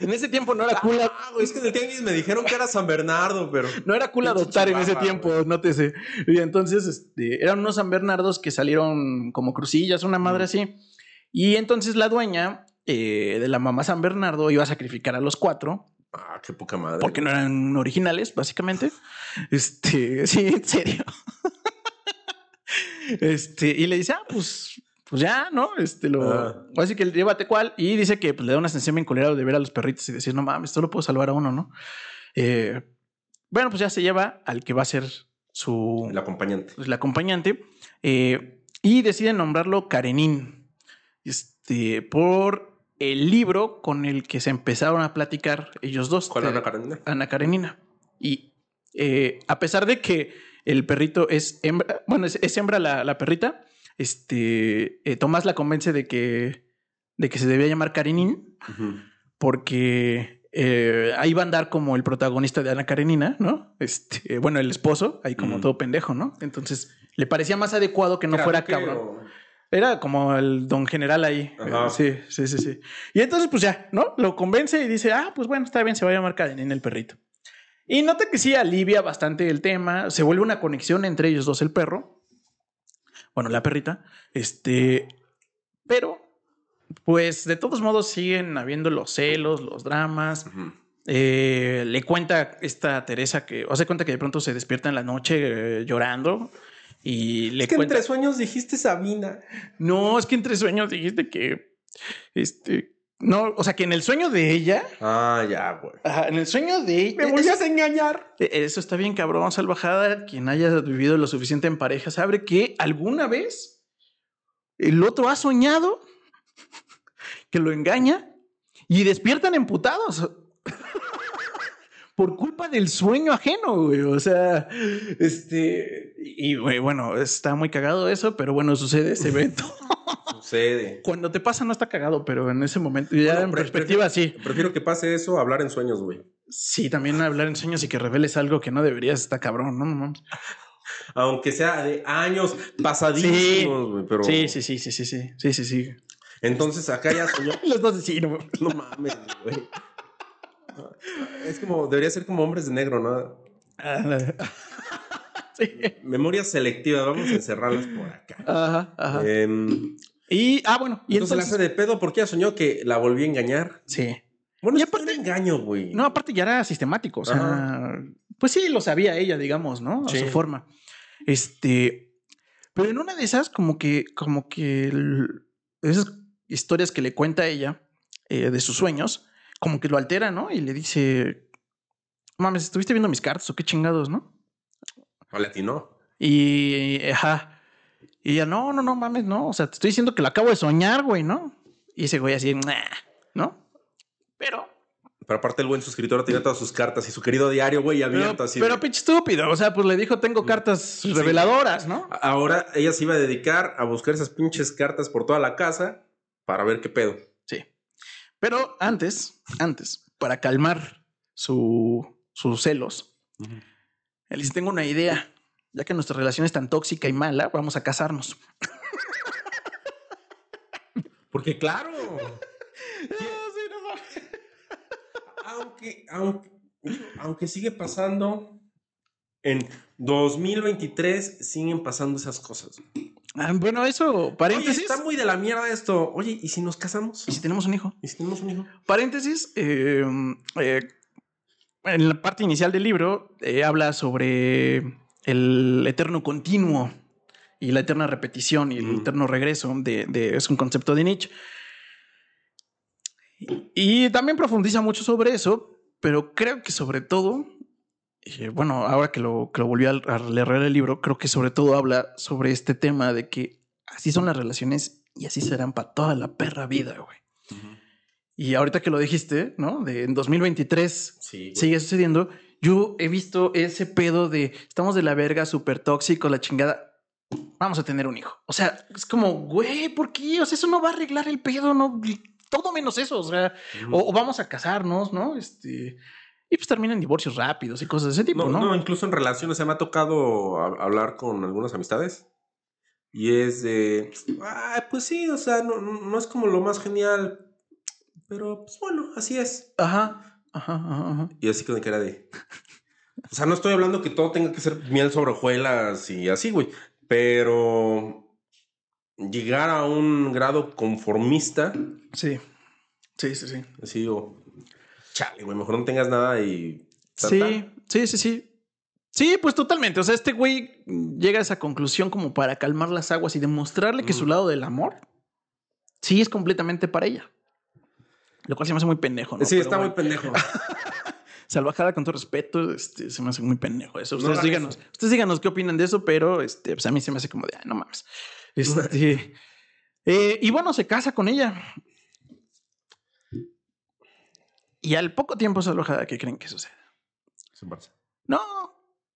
En ese tiempo no era cool. Ah, güey, es que en el tianguis me dijeron que era San Bernardo, pero. No era cool adoptar en ese tiempo, güey. nótese. Y entonces este, eran unos San Bernardos que salieron como crucillas, una madre Mm. así. Y entonces la dueña eh, de la mamá San Bernardo iba a sacrificar a los cuatro Ah, qué poca madre. porque no eran originales, básicamente. [laughs] Este, [laughs] sí, en serio. [laughs] Este, y le dice, ah, pues, pues ya, ¿no? Este, lo, Ah. así que llévate cuál. Y dice que pues, le da una sensación bien culera de ver a los perritos y decir, no mames, esto lo puedo salvar a uno, ¿no? Eh, bueno, pues ya se lleva al que va a ser su, El acompañante. pues, el acompañante, eh, y deciden nombrarlo Karenin, este, por el libro con el que se empezaron a platicar ellos dos. ¿Cuál la Karenina? Ana Karenina. Y eh, a pesar de que el perrito es hembra, bueno, es, es hembra la, la perrita, este, eh, Tomás la convence de que, de que se debía llamar Karenin porque eh, ahí va a andar como el protagonista de Ana Karenina, ¿no? Este, bueno, el esposo, ahí como todo pendejo, ¿no? Entonces le parecía más adecuado que no Era fuera cabrón. o- Era como el don general ahí. Ajá. Eh, Sí, sí, sí, sí. Y entonces, pues ya, ¿no? Lo convence y dice, ah, pues bueno, está bien, se va a llamar Karenin el perrito. Y nota que sí alivia bastante el tema. Se vuelve una conexión entre ellos dos, el perro. Bueno, la perrita. Este. Pero, pues de todos modos siguen habiendo los celos, los dramas. Eh, le cuenta esta Teresa que, o se cuenta que de pronto se despierta en la noche eh, llorando. Y le Es que cuenta. entre sueños dijiste Sabina. No, es que entre sueños dijiste que. Este. No, o sea que en el sueño de ella. Ah, ya, güey. ajá, en el sueño de ella. Me volvías a engañar. Eh, Eso está bien, cabrón, salvajada. Quien haya vivido lo suficiente en pareja sabe que alguna vez el otro ha soñado [laughs] que lo engaña y despiertan emputados. [laughs] Por culpa del sueño ajeno, güey. O sea, este. Y, güey, bueno, está muy cagado eso, pero bueno, sucede ese [laughs] evento. Sucede. Cuando te pasa, no está cagado, pero en ese momento, ya Bueno, en perspectiva, sí. Prefiero que pase eso a hablar en sueños, güey. Sí, también hablar en sueños y que reveles algo que no deberías, está cabrón, ¿no? no mames. Aunque sea de años pasadísimos, güey. Pero... Sí, sí, sí, sí, sí, sí, sí, sí, sí. Entonces acá ya soñó. [laughs] Los dos sí, no. No mames, güey. Es como, debería ser como hombres de negro, ¿no? [laughs] Sí. Memoria selectiva, vamos a encerrarlas por acá. Ajá, ajá. Em, Y, ah, bueno, y entonces, la entonces. hace de pedo porque ella soñó que la volví a engañar. Sí. Bueno, Y aparte- aparte engaño, güey. No, aparte ya era sistemático. O sea, pues sí, lo sabía ella, digamos, ¿no? A Sí. su forma. Este. Pero en una de esas, como que, como que el- esas historias que le cuenta ella eh, de sus sueños, como que lo altera, ¿no? Y le dice. Mames, ¿estuviste viendo mis cartas o qué chingados, no? O latino. Y, ajá. Y ella, no, no, no mames, no. O sea, te estoy diciendo que lo acabo de soñar, güey, ¿no? Y ese güey así, ¿no? Pero, Pero aparte el buen suscriptor tiene todas sus cartas y su querido diario, güey, abierto pero, así. pero de- pinche estúpido. O sea, pues le dijo, tengo cartas reveladoras, ¿no? Ahora ella se iba a dedicar a buscar esas pinches cartas por toda la casa para ver qué pedo. Sí. Pero antes, antes, para calmar su, sus celos, él dice, tengo una idea. Ya que nuestra relación es tan tóxica y mala, vamos a casarnos. Porque claro. [laughs] aunque, aunque, aunque sigue pasando, en 2023 siguen pasando esas cosas. Ah, bueno, eso, Oye, paréntesis. está muy de la mierda esto. Oye, ¿y si nos casamos? ¿Y si tenemos un hijo? ¿Y si tenemos un hijo? Paréntesis, eh, eh, en la parte inicial del libro eh, habla sobre el eterno continuo y la eterna repetición y el Mm. eterno regreso de, de- es un concepto de Nietzsche. Y, y también profundiza mucho sobre eso, pero creo que sobre todo, eh, bueno, ahora que lo, que lo volví a, a leer el libro, creo que sobre todo habla sobre este tema de que así son las relaciones y así serán para toda la perra vida, güey. Y ahorita que lo dijiste, ¿no? De en 2023 Sí. sigue sucediendo. Yo he visto ese pedo de estamos de la verga, súper tóxico, la chingada. Vamos a tener un hijo. O sea, es como, güey, ¿por qué? O sea, eso no va a arreglar el pedo, no, todo menos eso. O sea, o, o vamos a casarnos, ¿no? Este, y pues terminan divorcios rápidos y cosas de ese tipo, No, ¿no? no, incluso en relaciones, se me ha tocado a- hablar con algunas amistades. Y es de, ah, pues sí, o sea, no, no no es como lo más genial, pero pues bueno, así es. Ajá, ajá, ajá, ajá. Y así con cara de, o sea, no estoy hablando que todo tenga que ser miel sobre hojuelas y así, güey, pero llegar a un grado conformista, Sí, sí, sí, sí. así digo, chale, güey, mejor no tengas nada y. Sí, sí, sí, sí. Sí, pues totalmente. O sea, este güey llega a esa conclusión como para calmar las aguas y demostrarle que su lado del amor sí es completamente para ella. Lo cual se me hace muy pendejo, ¿no? Sí, está muy pendejo. [laughs] Salvajada con todo respeto, este, se me hace muy pendejo eso. Ustedes díganos, ustedes díganos qué opinan de eso, pero este, pues a mí se me hace como de, no mames. Este, [laughs] eh, y bueno, se casa con ella. Y al poco tiempo Salvajada, ¿qué creen que sucede? Se embaraza. No,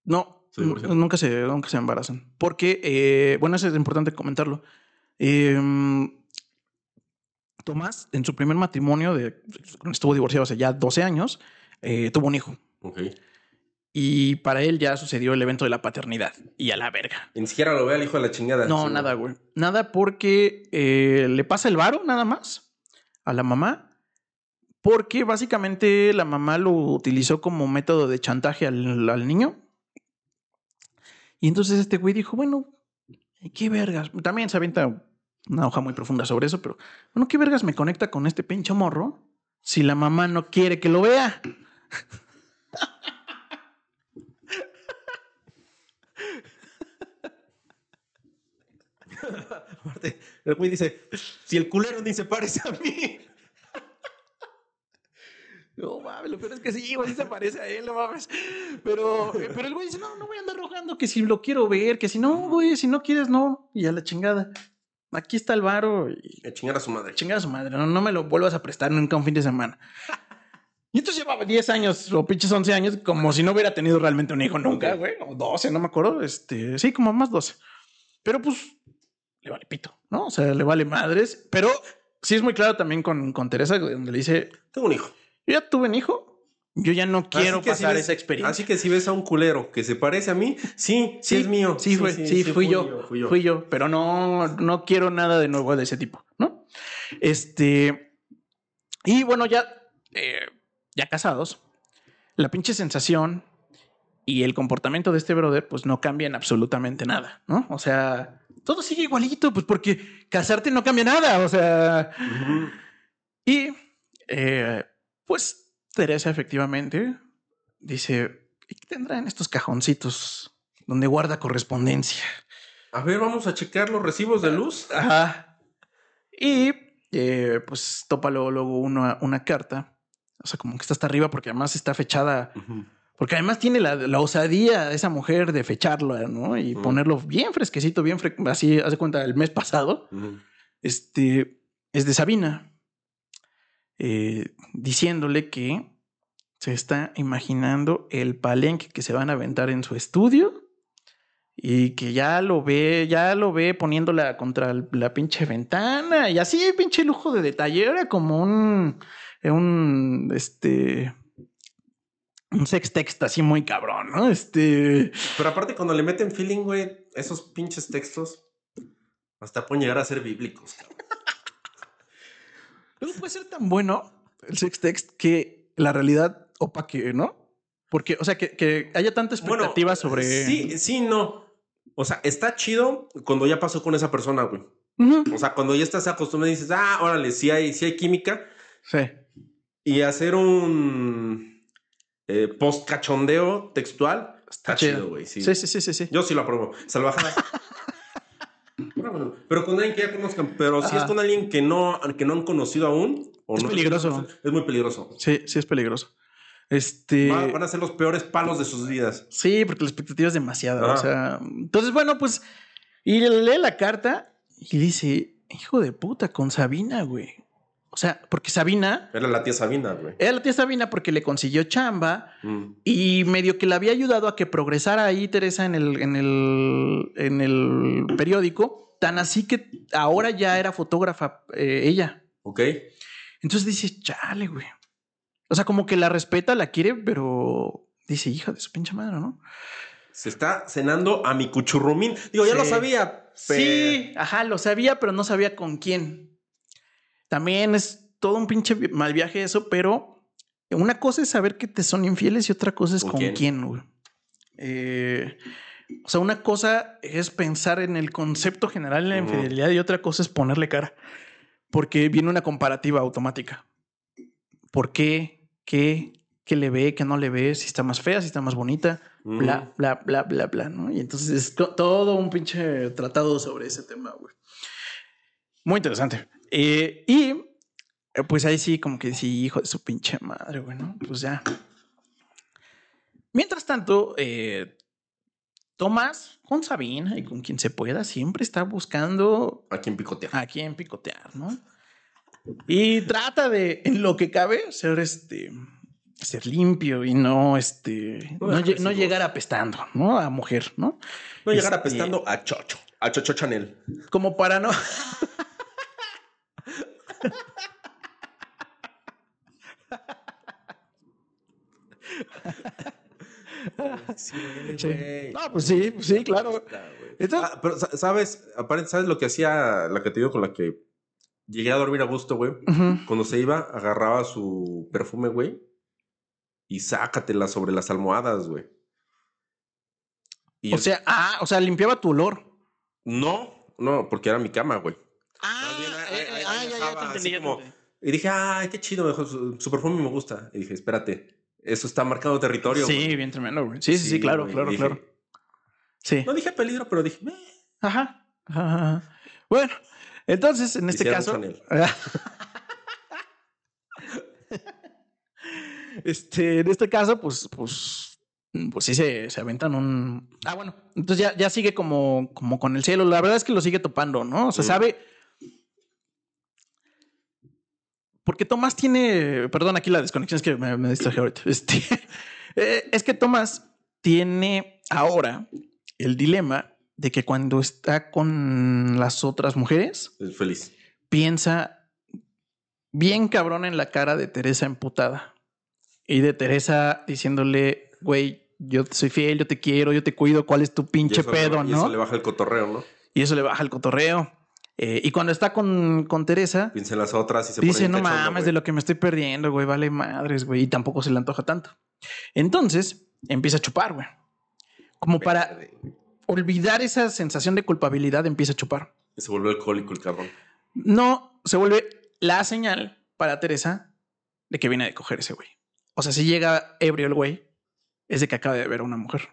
no, nunca se, nunca se embarazan. Porque, eh, bueno, eso es importante comentarlo. Em, Tomás, en su primer matrimonio, de, estuvo divorciado hace ya 12 años, eh, tuvo un hijo. Ok. Y para él ya sucedió el evento de la paternidad. Y a la verga. ni siquiera lo ve al hijo de la chingada. No, nada, güey. Nada porque eh, le pasa el varo, nada más, a la mamá. Porque básicamente la mamá lo utilizó como método de chantaje al, al niño. Y entonces este güey dijo, bueno, ¿qué vergas? También se avienta una hoja muy profunda sobre eso, pero bueno, ¿qué vergas me conecta con este pinche morro si la mamá no quiere que lo vea? Aparte, el güey dice, si el culero ni se parece a mí. No mames, lo peor es que sí, güey, se parece a él, no mames. Pero, pero el güey dice, no, no voy a andar rogando que si lo quiero ver, que si no, güey, si no quieres, no. Y a la chingada. Aquí está el varo. Y... A chingar a su madre. Chingar a su madre. No, no me lo vuelvas a prestar nunca un fin de semana. Y entonces llevaba 10 años o pinches 11 años como si no hubiera tenido realmente un hijo nunca, güey. O 12, no me acuerdo. Este, sí, como más 12. Pero pues le vale pito, ¿no? O sea, le vale madres. Pero sí es muy claro también con, con Teresa, donde le dice: Tengo un hijo. Yo ya tuve un hijo. Yo ya no quiero pasar esa experiencia. Así que si ves a un culero que se parece a mí, sí, sí, es mío. Sí, fue, sí, fui, yo, fui, yo, Pero no, no quiero nada de nuevo de ese tipo, ¿no? Este. Y bueno, ya, eh, ya casados, la pinche sensación y el comportamiento de este brother, pues no cambian absolutamente nada, ¿no? O sea, todo sigue igualito, pues porque casarte no cambia nada, o sea. Y eh, pues Teresa efectivamente dice, ¿qué tendrá en estos cajoncitos donde guarda correspondencia? A ver, vamos a checar los recibos de luz. Ajá. Y eh, pues topa luego, una, una, carta. O sea, como que está hasta arriba porque además está fechada. Porque además tiene la, la, osadía de esa mujer de fecharlo, ¿no? Y ponerlo bien fresquecito, bien así, hace cuenta, el mes pasado. Este es de Sabina. Eh, diciéndole que se está imaginando el palenque que se van a aventar en su estudio y que ya lo ve, ya lo ve poniéndola contra la pinche ventana y así pinche lujo de detalle, era como un, un, este, un sex así muy cabrón, ¿no? Este. Pero aparte, cuando le meten feeling, güey, esos pinches textos hasta pueden llegar a ser bíblicos, cabrón. No puede ser tan bueno el sex text que la realidad opaque, ¿no? Porque, o sea, que, haya tanta expectativa sobre. Sí, sí, no. O sea, está chido cuando ya pasó con esa persona, güey. O sea, cuando ya estás acostumbrado y dices, ah, órale, sí hay, sí hay química. Sí. Y hacer un eh, post cachondeo textual está chido, güey. Sí. sí. sí, sí, sí, Yo sí lo apruebo. Salvajada. [laughs] pero con alguien que ya conozcan, pero si es con alguien que no, que no han conocido aún. es peligroso. Es muy peligroso. Sí, sí es peligroso. Este... Van, a ser los peores palos de sus vidas. Sí, porque la expectativa es demasiada. O sea, entonces, bueno, pues, y lee la carta y dice, hijo de puta, con Sabina, güey. O sea, porque Sabina. Era la tía Sabina, güey. Era la tía Sabina porque le consiguió chamba mm. y medio que le había ayudado a que progresara ahí Teresa en el, en el, en el periódico. Tan así que ahora ya era fotógrafa eh, ella. Ok. Entonces dice, chale, güey. O sea, como que la respeta, la quiere, pero dice, hija de su pinche madre, ¿no? Se está cenando a mi cuchurrumín. Digo, ya lo sabía. Sí, ajá, lo sabía, pero no sabía con quién. También es todo un pinche mal viaje eso, pero una cosa es saber que te son infieles y otra cosa es con, quién, güey. Eh, o sea, una cosa es pensar en el concepto general de la infidelidad y otra cosa es ponerle cara. Porque viene una comparativa automática. ¿Por qué qué, qué le ve, qué no le ve, si está más fea, si está más bonita, bla, bla, bla, bla, bla, ¿no? Y entonces es to- todo un pinche tratado sobre ese tema, güey. Muy interesante. Eh, y eh, pues ahí sí, como que sí, hijo de su pinche madre, güey, ¿no? Pues ya. Mientras tanto, eh, Tomás, con Sabina y con quien se pueda, siempre está buscando Aquí en Picotea. a quién picotear, ¿no? Y trata de, en lo que cabe, ser este ser limpio y no este No no, no llegar apestando, ¿no? A mujer, ¿no? No llegar Este- apestando a Chocho. A Chocho Chanel. Como para no. [laughs] Sí, [laughs] Sí. güey. No, pues sí, pues sí, claro. Entonces- Ah, pero sa- sabes, aparte, ¿sabes lo que hacía la que te digo con la que llegué a dormir a gusto, güey? Cuando se iba, agarraba su perfume, güey, y sácatela sobre las almohadas, güey. Y O yo- sea, ah, o sea, limpiaba tu olor. no, no, porque era mi cama, güey. Ah, bien, eh, ahí- eh, ahí ah, ya, ya te entendí, entendí. Y dije, ay, qué chido, mejor su, su perfume me gusta. Y dije, espérate, eso está marcando territorio. Sí, güey. bien tremendo, güey. Sí, sí, sí, claro, güey. claro, Dije- claro. Sí. No dije peligro, pero dije, "Meh". Ajá. ajá, ajá. Bueno, entonces, en este Hicieron caso. [laughs] Este, en este caso, pues, pues, pues sí se, se aventan un. Ah, bueno. Entonces ya, ya sigue como, como con el cielo. La verdad es que lo sigue topando, ¿no? O sea, Mm. sabe. Porque Tomás tiene. Perdón, aquí la desconexión es que me, me distraje ahorita. [laughs] Este, eh, es que Tomás tiene ahora el dilema de que cuando está con las otras mujeres, Es feliz. piensa bien cabrón en la cara de Teresa emputada y de Teresa diciéndole, güey, yo soy fiel, yo te quiero, yo te cuido, ¿cuál es tu Y pinche le- pedo, y no? eso le baja el cotorreo, ¿no? Y eso le baja el cotorreo. Eh, y cuando está con, con Teresa, Piensa en las otras y se dice, no mames, güey". de lo que me estoy perdiendo, güey, vale madres, güey, y tampoco se le antoja tanto. Entonces empieza a chupar, güey. Como para olvidar esa sensación de culpabilidad, empieza a chupar. Y se volvió alcohólico el cabrón. no se vuelve la señal para Teresa de que viene de coger ese güey. O sea, si llega ebrio el güey, es de que acaba de ver a una mujer.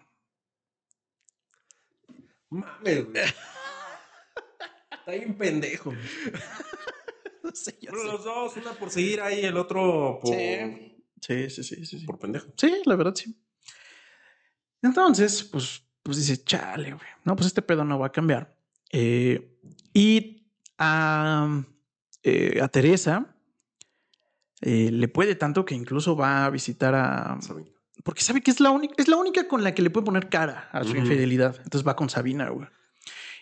Mames, güey. Está bien pendejo. [laughs] No sé, ya Bueno, sé. los dos, una por seguir ahí, el otro por, Sí. Sí, sí, sí, sí, sí. por pendejo. Sí, la verdad, sí. Entonces, pues, pues dice, chale, güey. No, pues este pedo no va a cambiar. Eh, y a, eh, a Teresa eh, le puede tanto que incluso va a visitar a, Sabina. porque sabe que es la única, es la única con la que le puede poner cara a su infidelidad. Entonces va con Sabina, güey.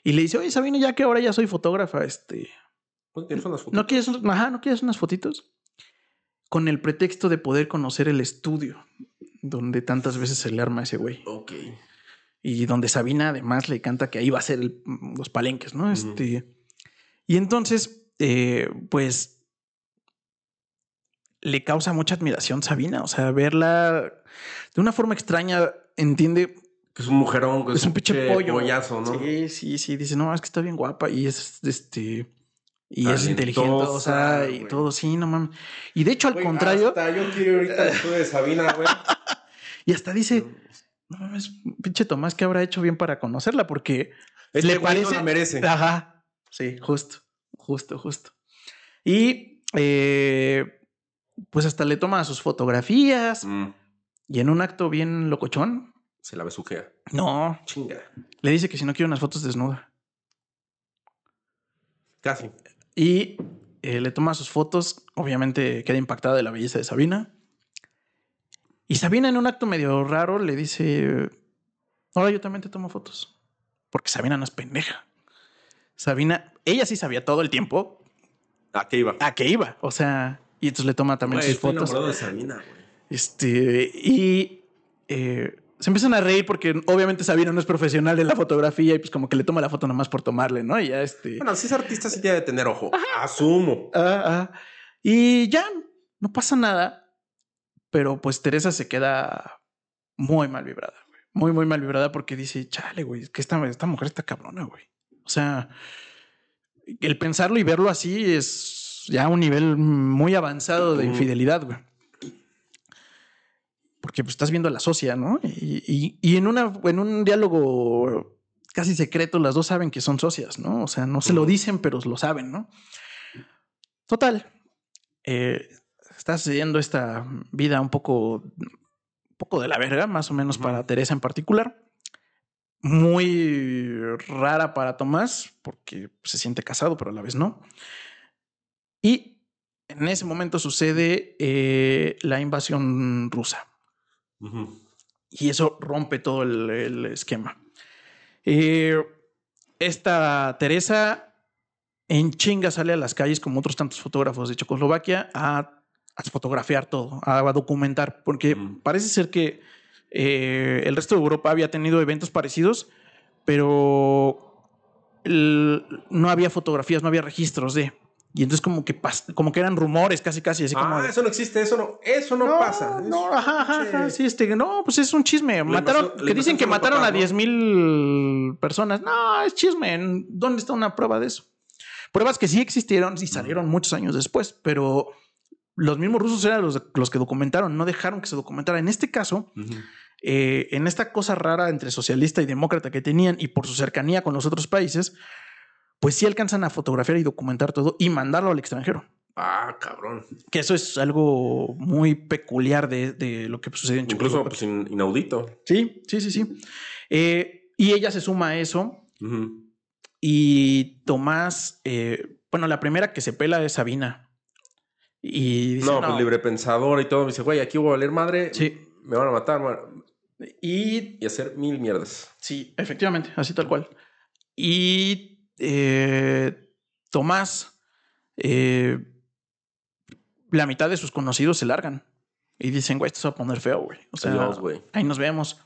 Y le dice, oye, Sabina, ya que ahora ya soy fotógrafa, este, ¿Tienes unas fotos? ¿no quieres, ajá, ¿no quieres unas fotitos? Con el pretexto de poder conocer el estudio donde tantas veces se le arma a ese güey. Ok. Y donde Sabina además le canta que ahí va a ser el- los palenques, ¿no? Este, y entonces, eh, pues, le causa mucha admiración Sabina. O sea, verla de una forma extraña, entiende, es un mujerón, que es un pinche pollo. Pollazo, ¿no? Sí, sí, sí. Dice, no, es que está bien guapa y es este. Y es inteligente, o sea, y todo, sí, no mames. Y de hecho, al contrario, hasta yo quiero ahorita de Sabina, güey. [laughs] y hasta dice, no mames, pinche Tomás, ¿qué habrá hecho bien para conocerla? Porque Este le güey no parece. la merece. Ajá. Sí, justo, justo, justo. Y eh, pues hasta le toma sus fotografías Mm, y en un acto bien locochón, se la besuquea. no, Chinga. le dice que si no quiere unas fotos desnuda. Casi. Y eh, le toma sus fotos, obviamente queda impactada de la belleza de Sabina. Y Sabina en un acto medio raro le dice, ahora yo también te tomo fotos. Porque Sabina no es pendeja. Sabina, ella sí sabía todo el tiempo ¿A qué iba? a qué iba. O sea, y entonces le toma también sus estoy fotos. enamorado de Sabina. Este, y eh, se empiezan a reír porque obviamente Sabina no es profesional de la fotografía y pues como que le toma la foto nomás por tomarle, ¿no? Y ya este. Bueno, si es artista, sí tiene que tener ojo. Asumo. ah, ah. y ya no pasa nada. Pero pues Teresa se queda muy mal vibrada, güey. Muy, muy mal vibrada porque dice, chale, güey, es que esta, esta mujer está cabrona, güey. O sea, el pensarlo y verlo así es ya un nivel muy avanzado de Ujú. infidelidad, güey. Porque pues, estás viendo a la socia, ¿no? Y, y- y en, una, en un diálogo casi secreto, las dos saben que son socias, ¿no? O sea, no se lo dicen, pero lo saben, ¿no? Total, eh, está sucediendo esta vida un poco, un poco de la verga, más o menos para Teresa en particular. Muy rara para Tomás, porque se siente casado, pero a la vez no. Y en ese momento sucede eh, la invasión rusa. Y eso rompe todo el, el esquema. Eh, esta Teresa en chinga sale a las calles como otros tantos fotógrafos de Checoslovaquia a, a fotografiar todo, a, documentar, porque parece ser que eh, el resto de Europa había tenido eventos parecidos, pero el- no había fotografías, no había registros de. Y entonces como que pas- como que eran rumores, casi casi así como Ah, de- eso no existe, eso no, eso no, pasa. No, ajá, ajá, ajá, sí, este, no, pues es un chisme. Mataron, que dicen que mataron a ¿no? 10 mil personas. No, es chisme. ¿Dónde está una prueba de eso? Pruebas que sí existieron y salieron muchos años después, pero los mismos rusos eran los, los que documentaron, no dejaron que se documentara. En este caso, eh, en esta cosa rara entre socialista y demócrata que tenían y por su cercanía con los otros países, pues sí alcanzan a fotografiar y documentar todo y mandarlo al extranjero. Ah, cabrón. Que eso es algo muy peculiar de, de lo que sucedió en Incluso pues, in- inaudito. Sí, sí, sí, sí. Eh, y ella se suma a eso. Y Tomás, eh, bueno, la primera que se pela es Sabina. Y dice, No, pues libre pensador y todo. Me dice, güey, aquí voy a valer madre. Sí. Me van a matar Y y hacer mil mierdas. sí, efectivamente, así tal cual. Y eh, Tomás, eh, la mitad de sus conocidos se largan. Y dicen, güey, esto se va a poner feo, güey. O sea, ahí nos vemos.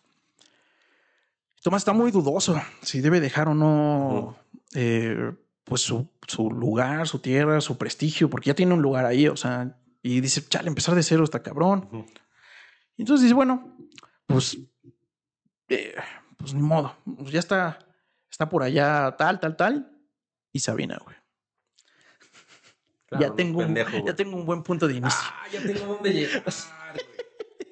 Tomás está muy dudoso si debe dejar o no eh, pues su, su lugar, su tierra, su prestigio, porque ya tiene un lugar ahí, o sea, y dice, chale, empezar de cero está cabrón. Y entonces dice, bueno, pues, eh, pues ni modo, pues ya está, está por allá tal, tal, tal, y Sabina, güey. Claro, ya, tengo un, pendejo, ya güey. tengo un buen punto de inicio. Ah, ya tengo dónde llegar. güey.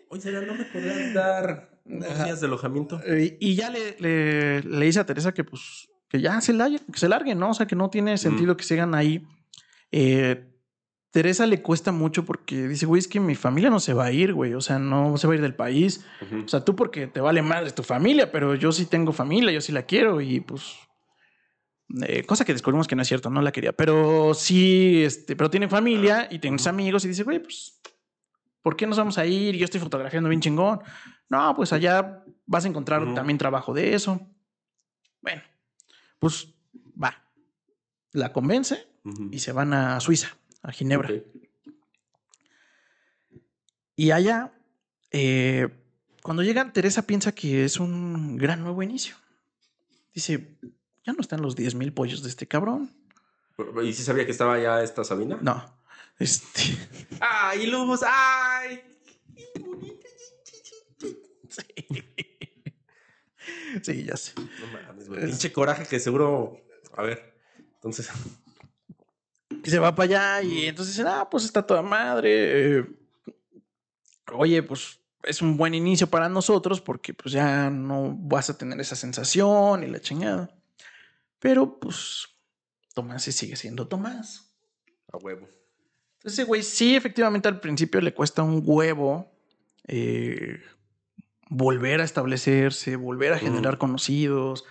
Oye, ¿no me podrías dar unos días de alojamiento? Eh, y ya le, le, le dice a Teresa que pues que ya se larguen, que se larguen, ¿no? O sea, que no tiene sentido que sigan ahí. Eh, Teresa le cuesta mucho porque dice, güey, es que mi familia no se va a ir, güey. O sea, no se va a ir del país. O sea, tú porque te vale madre tu familia, pero yo sí tengo familia, yo sí la quiero y pues... eh, cosa que descubrimos que no es cierto, no la quería, pero sí, este, pero tiene familia y tiene amigos y dice, güey, pues, ¿por qué nos vamos a ir? Yo estoy fotografiando bien chingón. No, pues allá vas a encontrar también trabajo de eso. Bueno, pues va. La convence y se van a Suiza, a Ginebra. Y allá, eh, cuando llegan, Teresa piensa que es un gran nuevo inicio. Dice, ya no están los 10 mil pollos de este cabrón. ¿Y si sabía que estaba ya esta Sabina? No, este... [laughs] ¡Ay, Luz! ¡Ay! Sí, ya sé. No mames, güey. Pinche coraje que seguro. A ver. Entonces. Y se va para allá y entonces dicen, ah, pues está toda madre. eh, oye, pues es un buen inicio para nosotros porque pues ya no vas a tener esa sensación y la chingada. Pero pues Tomás sí sigue siendo Tomás. A huevo. Entonces, ese güey sí, efectivamente al principio le cuesta un huevo eh, volver a establecerse, volver a generar conocidos,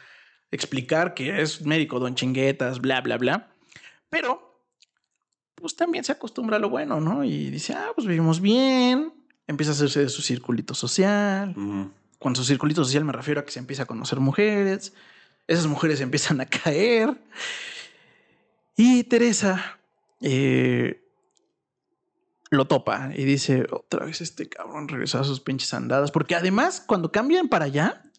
explicar que es médico don chinguetas, bla, bla, bla. Pero, pues también se acostumbra a lo bueno, ¿no? Y dice, ah, pues vivimos bien. Empieza a hacerse de su circulito social. Ujú. Con su circulito social me refiero a que se empieza a conocer mujeres. Esas mujeres [laughs] empiezan a caer. Y Teresa eh, lo topa y dice, otra vez este cabrón regresó a sus pinches andadas. Porque además, cuando cambian para allá,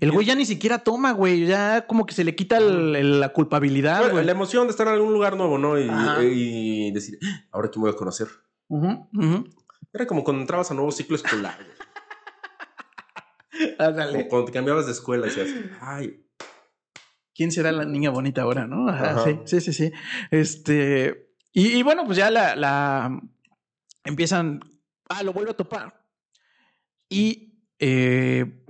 el güey ya ni siquiera toma, güey. Ya como que se le quita el- el- la culpabilidad, Bueno, güey. la emoción de estar en algún lugar nuevo, ¿no? Y, decir, "Ah, ahora que me voy a conocer. Era como cuando entrabas a nuevo ciclo escolar. [laughs] Como cuando te cambiabas de escuela y decías, ay, ¿Quién será la niña bonita ahora, no? Ajá, Ajá. Sí, sí, sí, sí. Este. Y, y bueno, pues ya la, la empiezan. Ah, lo vuelve a topar. Y eh,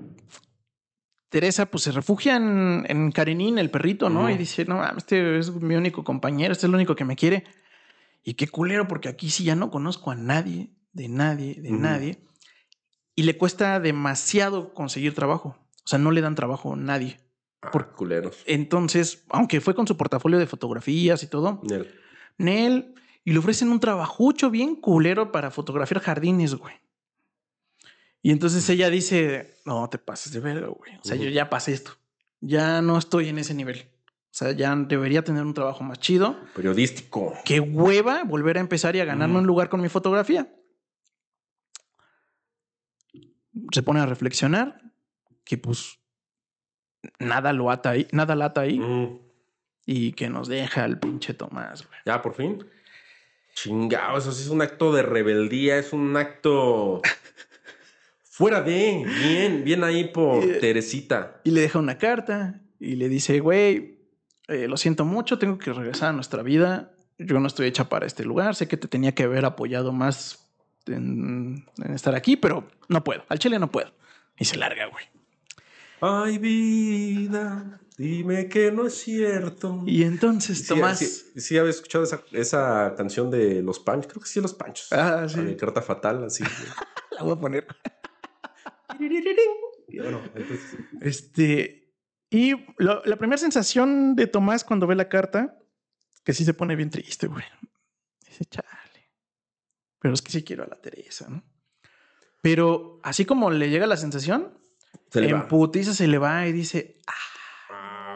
Teresa pues se refugia en, en Karenin, el perrito, ¿no? Y dice, no, este es mi único compañero, este es el único que me quiere. Y qué culero, porque aquí sí ya no conozco a nadie, de nadie, de nadie. Y le cuesta demasiado conseguir trabajo. O sea, no le dan trabajo a nadie. Ah, Por- culeros. Entonces, aunque fue con su portafolio de fotografías y todo, Nel. Nel, y le ofrecen un trabajucho bien culero para fotografiar jardines, güey. Y entonces ella dice, no te pases de verga, güey. O sea, yo ya pasé esto. Ya no estoy en ese nivel. O sea, ya debería tener un trabajo más chido. Periodístico. Qué hueva volver a empezar y a ganarme un lugar con mi fotografía. Se pone a reflexionar que pues nada lo ata ahí, nada la ata ahí y que nos deja el pinche Tomás, güey. Ya, por fin. Chingado, eso sí es un acto de rebeldía, es un acto [laughs] fuera de. Bien, bien ahí por Eh, Teresita. Y le deja una carta y le dice, güey, eh, lo siento mucho, tengo que regresar a nuestra vida. Yo no estoy hecha para este lugar. Sé que te tenía que haber apoyado más en, en estar aquí, pero no puedo. Al chile no puedo. Y se larga, güey. Ay, vida, dime que no es cierto. Y entonces Tomás... Sí, sí había escuchado esa, esa canción de Los Panchos. Creo que sí, Los Panchos. Ah, La sí. de Carta Fatal, así. [laughs] La voy a poner. Y bueno, entonces, Este. Y lo- la primera sensación de Tomás cuando ve la carta, que sí se pone bien triste, güey. Dice, chale. Pero es que sí quiero a la Teresa, ¿no? Pero así como le llega la sensación, se en putiza se le va y dice, ah,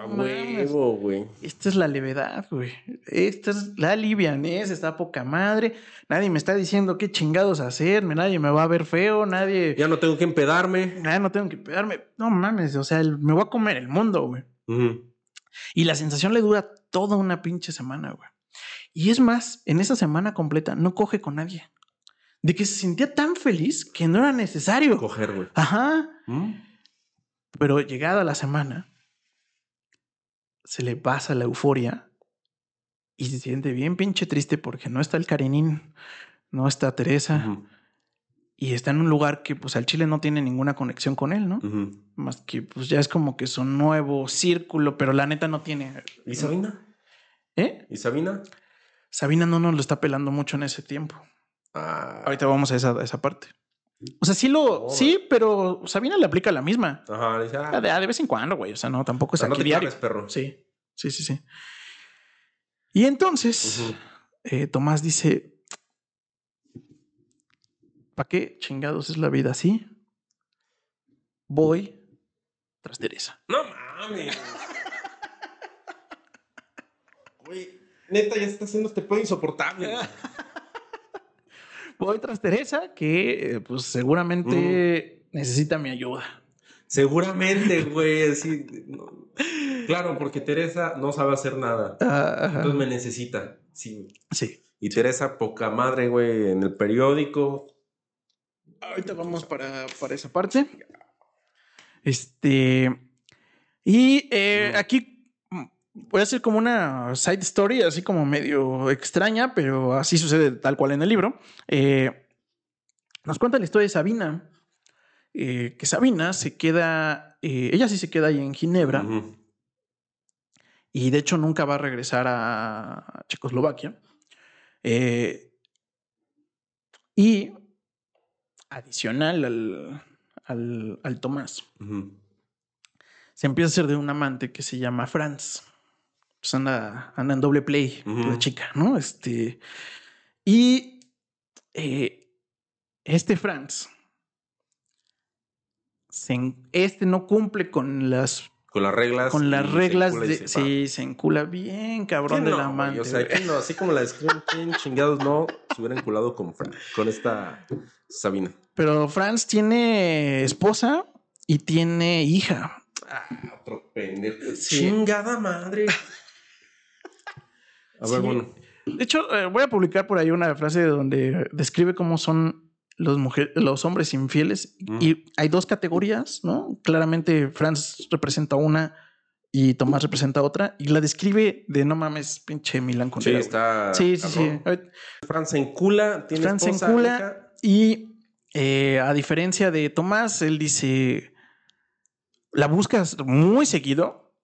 Ah, huevo, güey. esta es la levedad, güey. Esta es la livianez, está poca madre. Nadie me está diciendo qué chingados hacer, nadie me va a ver feo, nadie... Ya no tengo que empedarme. Ah, no tengo que pegarme. No mames, o sea, el- me voy a comer el mundo, güey. Y la sensación le dura toda una pinche semana, güey. Y es más, en esa semana completa no coge con nadie. De que se sentía tan feliz que no era necesario. Coger, güey. Ajá. ¿Mm? Pero llegada la semana, se le pasa la euforia y se siente bien pinche triste porque no está el Karenin, no está Teresa y está en un lugar que pues al Chile no tiene ninguna conexión con él, ¿no? Más que pues ya es como que su nuevo círculo, pero la neta no tiene. ¿Y Sabina? ¿Eh? ¿Y Sabina? Sabina no nos lo está pelando mucho en ese tiempo. Ah. Ahorita vamos a esa, a esa parte. O sea, sí lo, sí, pero Sabina le aplica la misma. Ajá, dice, ah, De, de vez en cuando, güey. O sea, no, tampoco es no aquí te diario. claves, perro. Sí, sí, sí, sí. Y entonces, eh, Tomás dice: ¿Para qué chingados es la vida así? Voy tras Teresa. No mames. [laughs] Güey, neta, ya está haciendo este pedo insoportable. [laughs] Voy tras Teresa, que eh, pues seguramente Mm. necesita mi ayuda. Seguramente, güey, así. no. Claro, porque Teresa no sabe hacer nada. Ah. Entonces me necesita. Sí. Sí. Y Teresa, poca madre, güey, en el periódico. Ahorita vamos para, para esa parte. Este. Y eh, aquí voy a hacer como una side story, así como medio extraña, pero así sucede tal cual en el libro. Eh, nos cuenta la historia de Sabina. eh, que Sabina se queda. eh, ella sí se queda ahí en Ginebra. Y de hecho nunca va a regresar a Checoslovaquia. Y adicional al, al, al Tomás, se empieza a hacer de un amante que se llama Franz. Pues anda, anda en doble play la chica, ¿no? Este, y eh, este Franz, se este no cumple con las Con las reglas. con las reglas de. se. Sí, se encula bien, cabrón ¿Quién del no, güey? amante. O sea. Así como la describen, ¿quién chingados no se hubiera enculado con, Fran- con esta Sabina? Pero Franz tiene esposa y tiene hija. Ah, otro pendejo. Sí. Chingada madre. A ver, Sí. bueno. De hecho, eh, voy a publicar por ahí una frase donde describe cómo son los, mujer- los hombres infieles. Mm. Y hay dos categorías, ¿no? Claramente Franz representa una y Tomás representa otra. Y la describe de no mames, pinche Milan Sí, Kundera, güey. está. Sí, sí, sí. cabrón. Fran se encula, tiene Fran se esposa, encula. hija. Y Eh, a diferencia de Tomás, él dice, la buscas muy seguido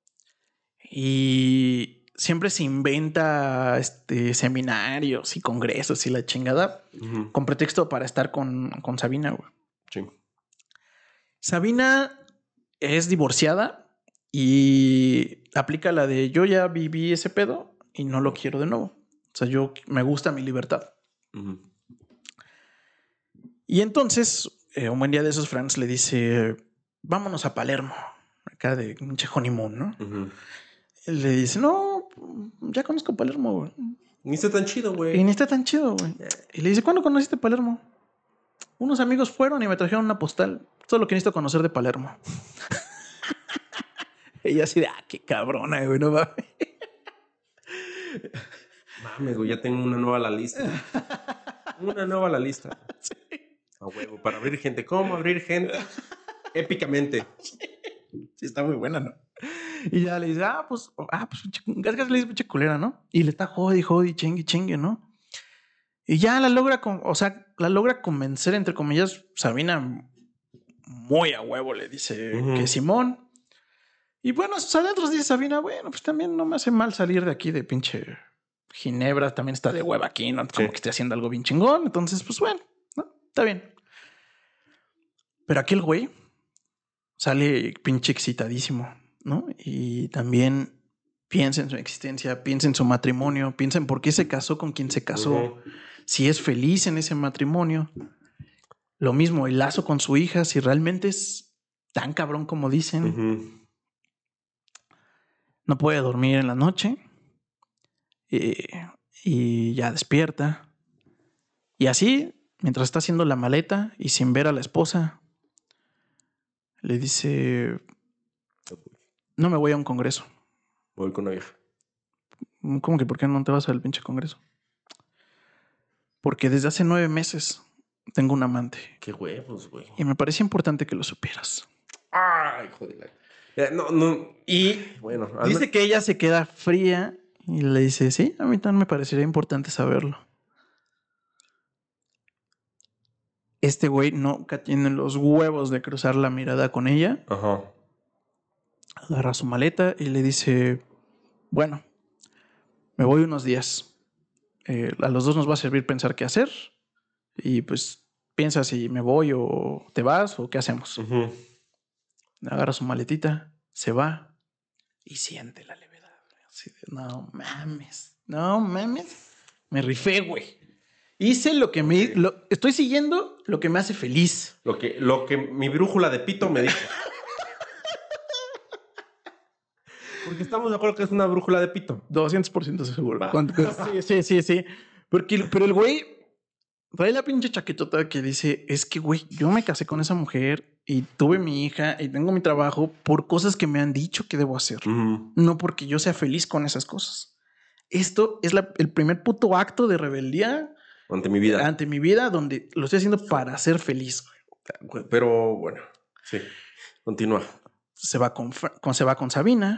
y siempre se inventa este, seminarios y congresos y la chingada con pretexto para estar con, con Sabina. güey. Sí. Sabina es divorciada y aplica la de yo ya viví ese pedo y no lo quiero de nuevo. O sea, yo me gusta mi libertad. Y entonces, eh, un buen día de esos, Franz le dice, vámonos a Palermo, acá de pinche honeymoon, ¿no? Le dice, no, ya conozco Palermo, güey. Ni está tan chido, Y güey. ni está tan chido, güey. Y le dice, ¿cuándo conociste Palermo? Unos amigos fueron y me trajeron una postal. Todo lo que necesito conocer de Palermo. [laughs] Ella así de, ah, qué cabrona, güey, no mames. Mames, güey, ya tengo una nueva a la lista. Una nueva a la lista. [laughs] A huevo, para abrir gente. ¿Cómo abrir gente? Épicamente. Sí, está muy buena, ¿no? Y ya le dice, ah, pues, ah, pues, Gasgas le dice pinche culera, ¿no? Y le está jodi, jodi, chingue, chingue, ¿no? Y ya la logra, con, o sea, la logra convencer, entre comillas, Sabina muy a huevo le dice Ujú. que Simón. Y bueno, sus adentros dice Sabina, bueno, pues también no me hace mal salir de aquí de pinche Ginebra, también está de hueva aquí, ¿no? Como Sí. que esté haciendo algo bien chingón, entonces, pues bueno, ¿no? Está bien. Pero aquí el güey sale pinche excitadísimo, ¿no? Y también piensa en su existencia, piensa en su matrimonio, piensa en por qué se casó con quien se casó, si es feliz en ese matrimonio. Lo mismo, el lazo con su hija, si realmente es tan cabrón como dicen, no puede dormir en la noche eh, y ya despierta. Y así, mientras está haciendo la maleta y sin ver a la esposa, le dice, no me voy a un congreso. Voy con una vieja. ¿Cómo que por qué no te vas al pinche congreso? Porque desde hace nueve meses tengo un amante Qué huevos, güey. y me parecía importante que lo supieras. Ay. Eh, No, no. Y Bueno, dice que ella se queda fría y le dice, sí, a mí también me parecería importante saberlo. Este güey nunca tiene los huevos de cruzar la mirada con ella. Ajá. Agarra su maleta y le dice, bueno, me voy unos días. Eh, a los dos nos va a servir pensar qué hacer. Y pues piensa si me voy o te vas o qué hacemos. Agarra su maletita, se va y siente la levedad. güey. Así de, no mames, no mames. Me rifé, güey. Hice lo que me... lo- estoy siguiendo lo que me hace feliz. Lo que, lo que mi brújula de pito me dijo. [laughs] Porque estamos de acuerdo que es una brújula de pito. 200% seguro. [laughs] Sí, sí, sí, sí. Porque, pero el güey trae la pinche chaquetota que dice, es que, güey, yo me casé con esa mujer y tuve mi hija y tengo mi trabajo por cosas que me han dicho que debo hacer. Ujú. No porque yo sea feliz con esas cosas. Esto es la- el primer puto acto de rebeldía Ante mi vida. ante mi vida donde lo estoy haciendo para ser feliz. Pero bueno, sí. Continúa. Se va con, con- se va con Sabina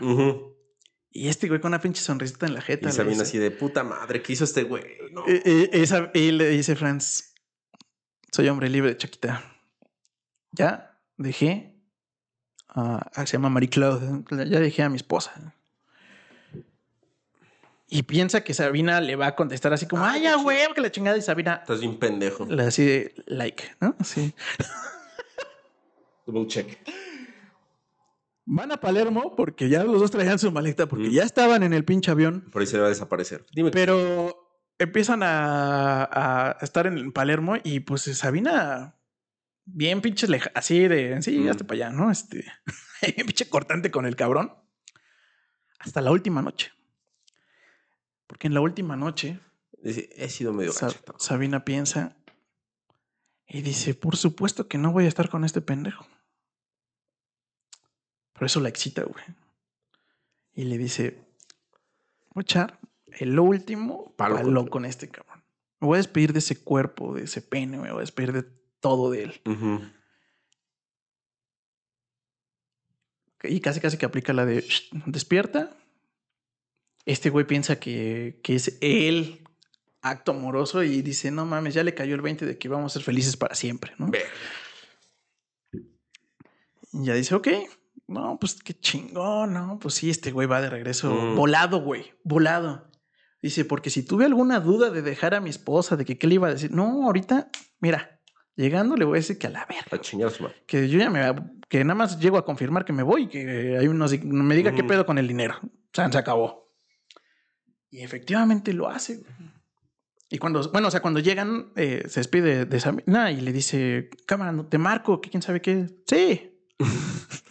y este güey con una pinche sonrisita en la jeta. Y Sabina dice- así de puta madre, ¿qué hizo este güey? No. Eh, eh, esa- y le dice Franz, soy hombre libre, Chaquita. Ya dejé, a- se llama Marie Claude, ya dejé a mi esposa. Y piensa que Sabina le va a contestar así como, Ay, ay, ya, güey, que la chingada y Sabina Estás bien pendejo. le así de like, ¿no? Así. Double check. Van a Palermo porque ya los dos traían su maleta, porque Mm. ya estaban en el pinche avión, Por ahí se le va a desaparecer. Dime. pero empiezan a, a estar en Palermo y pues Sabina, bien pinche leja, así de, sí, Mm. hasta para allá, ¿no? Este, [laughs] bien pinche cortante con el cabrón. Hasta la última noche. Porque en la última noche, he sido medio Sa- gacho. Sabina piensa y dice, por supuesto que no voy a estar con este pendejo. Pero eso la excita, güey. Y le dice, voy a echar el último Palo con este cabrón. Me voy a despedir de ese cuerpo, de ese pene, me voy a despedir de todo de él. Y casi casi que aplica la de "Shh, despierta. Este güey piensa que, que es él acto amoroso y dice, no mames, ya le cayó el 20 de que vamos a ser felices para siempre, ¿no? Y ya dice, ok, no, pues qué chingón, ¿no? Pues sí, este güey va de regreso Mm. volado, güey, volado. Dice, porque si tuve alguna duda de dejar a mi esposa, de que qué le iba a decir, no, ahorita, mira, llegando le voy a decir que a la verga, A que yo ya me, que nada más llego a confirmar que me voy y que hay unos, me diga qué Mm. pedo con el dinero. O sea, se acabó. Y efectivamente lo hace. Y cuando, bueno, o sea, cuando llegan, eh, se despide de Sabina y le dice, cámara, no te marco, que quién sabe qué. Sí. [laughs]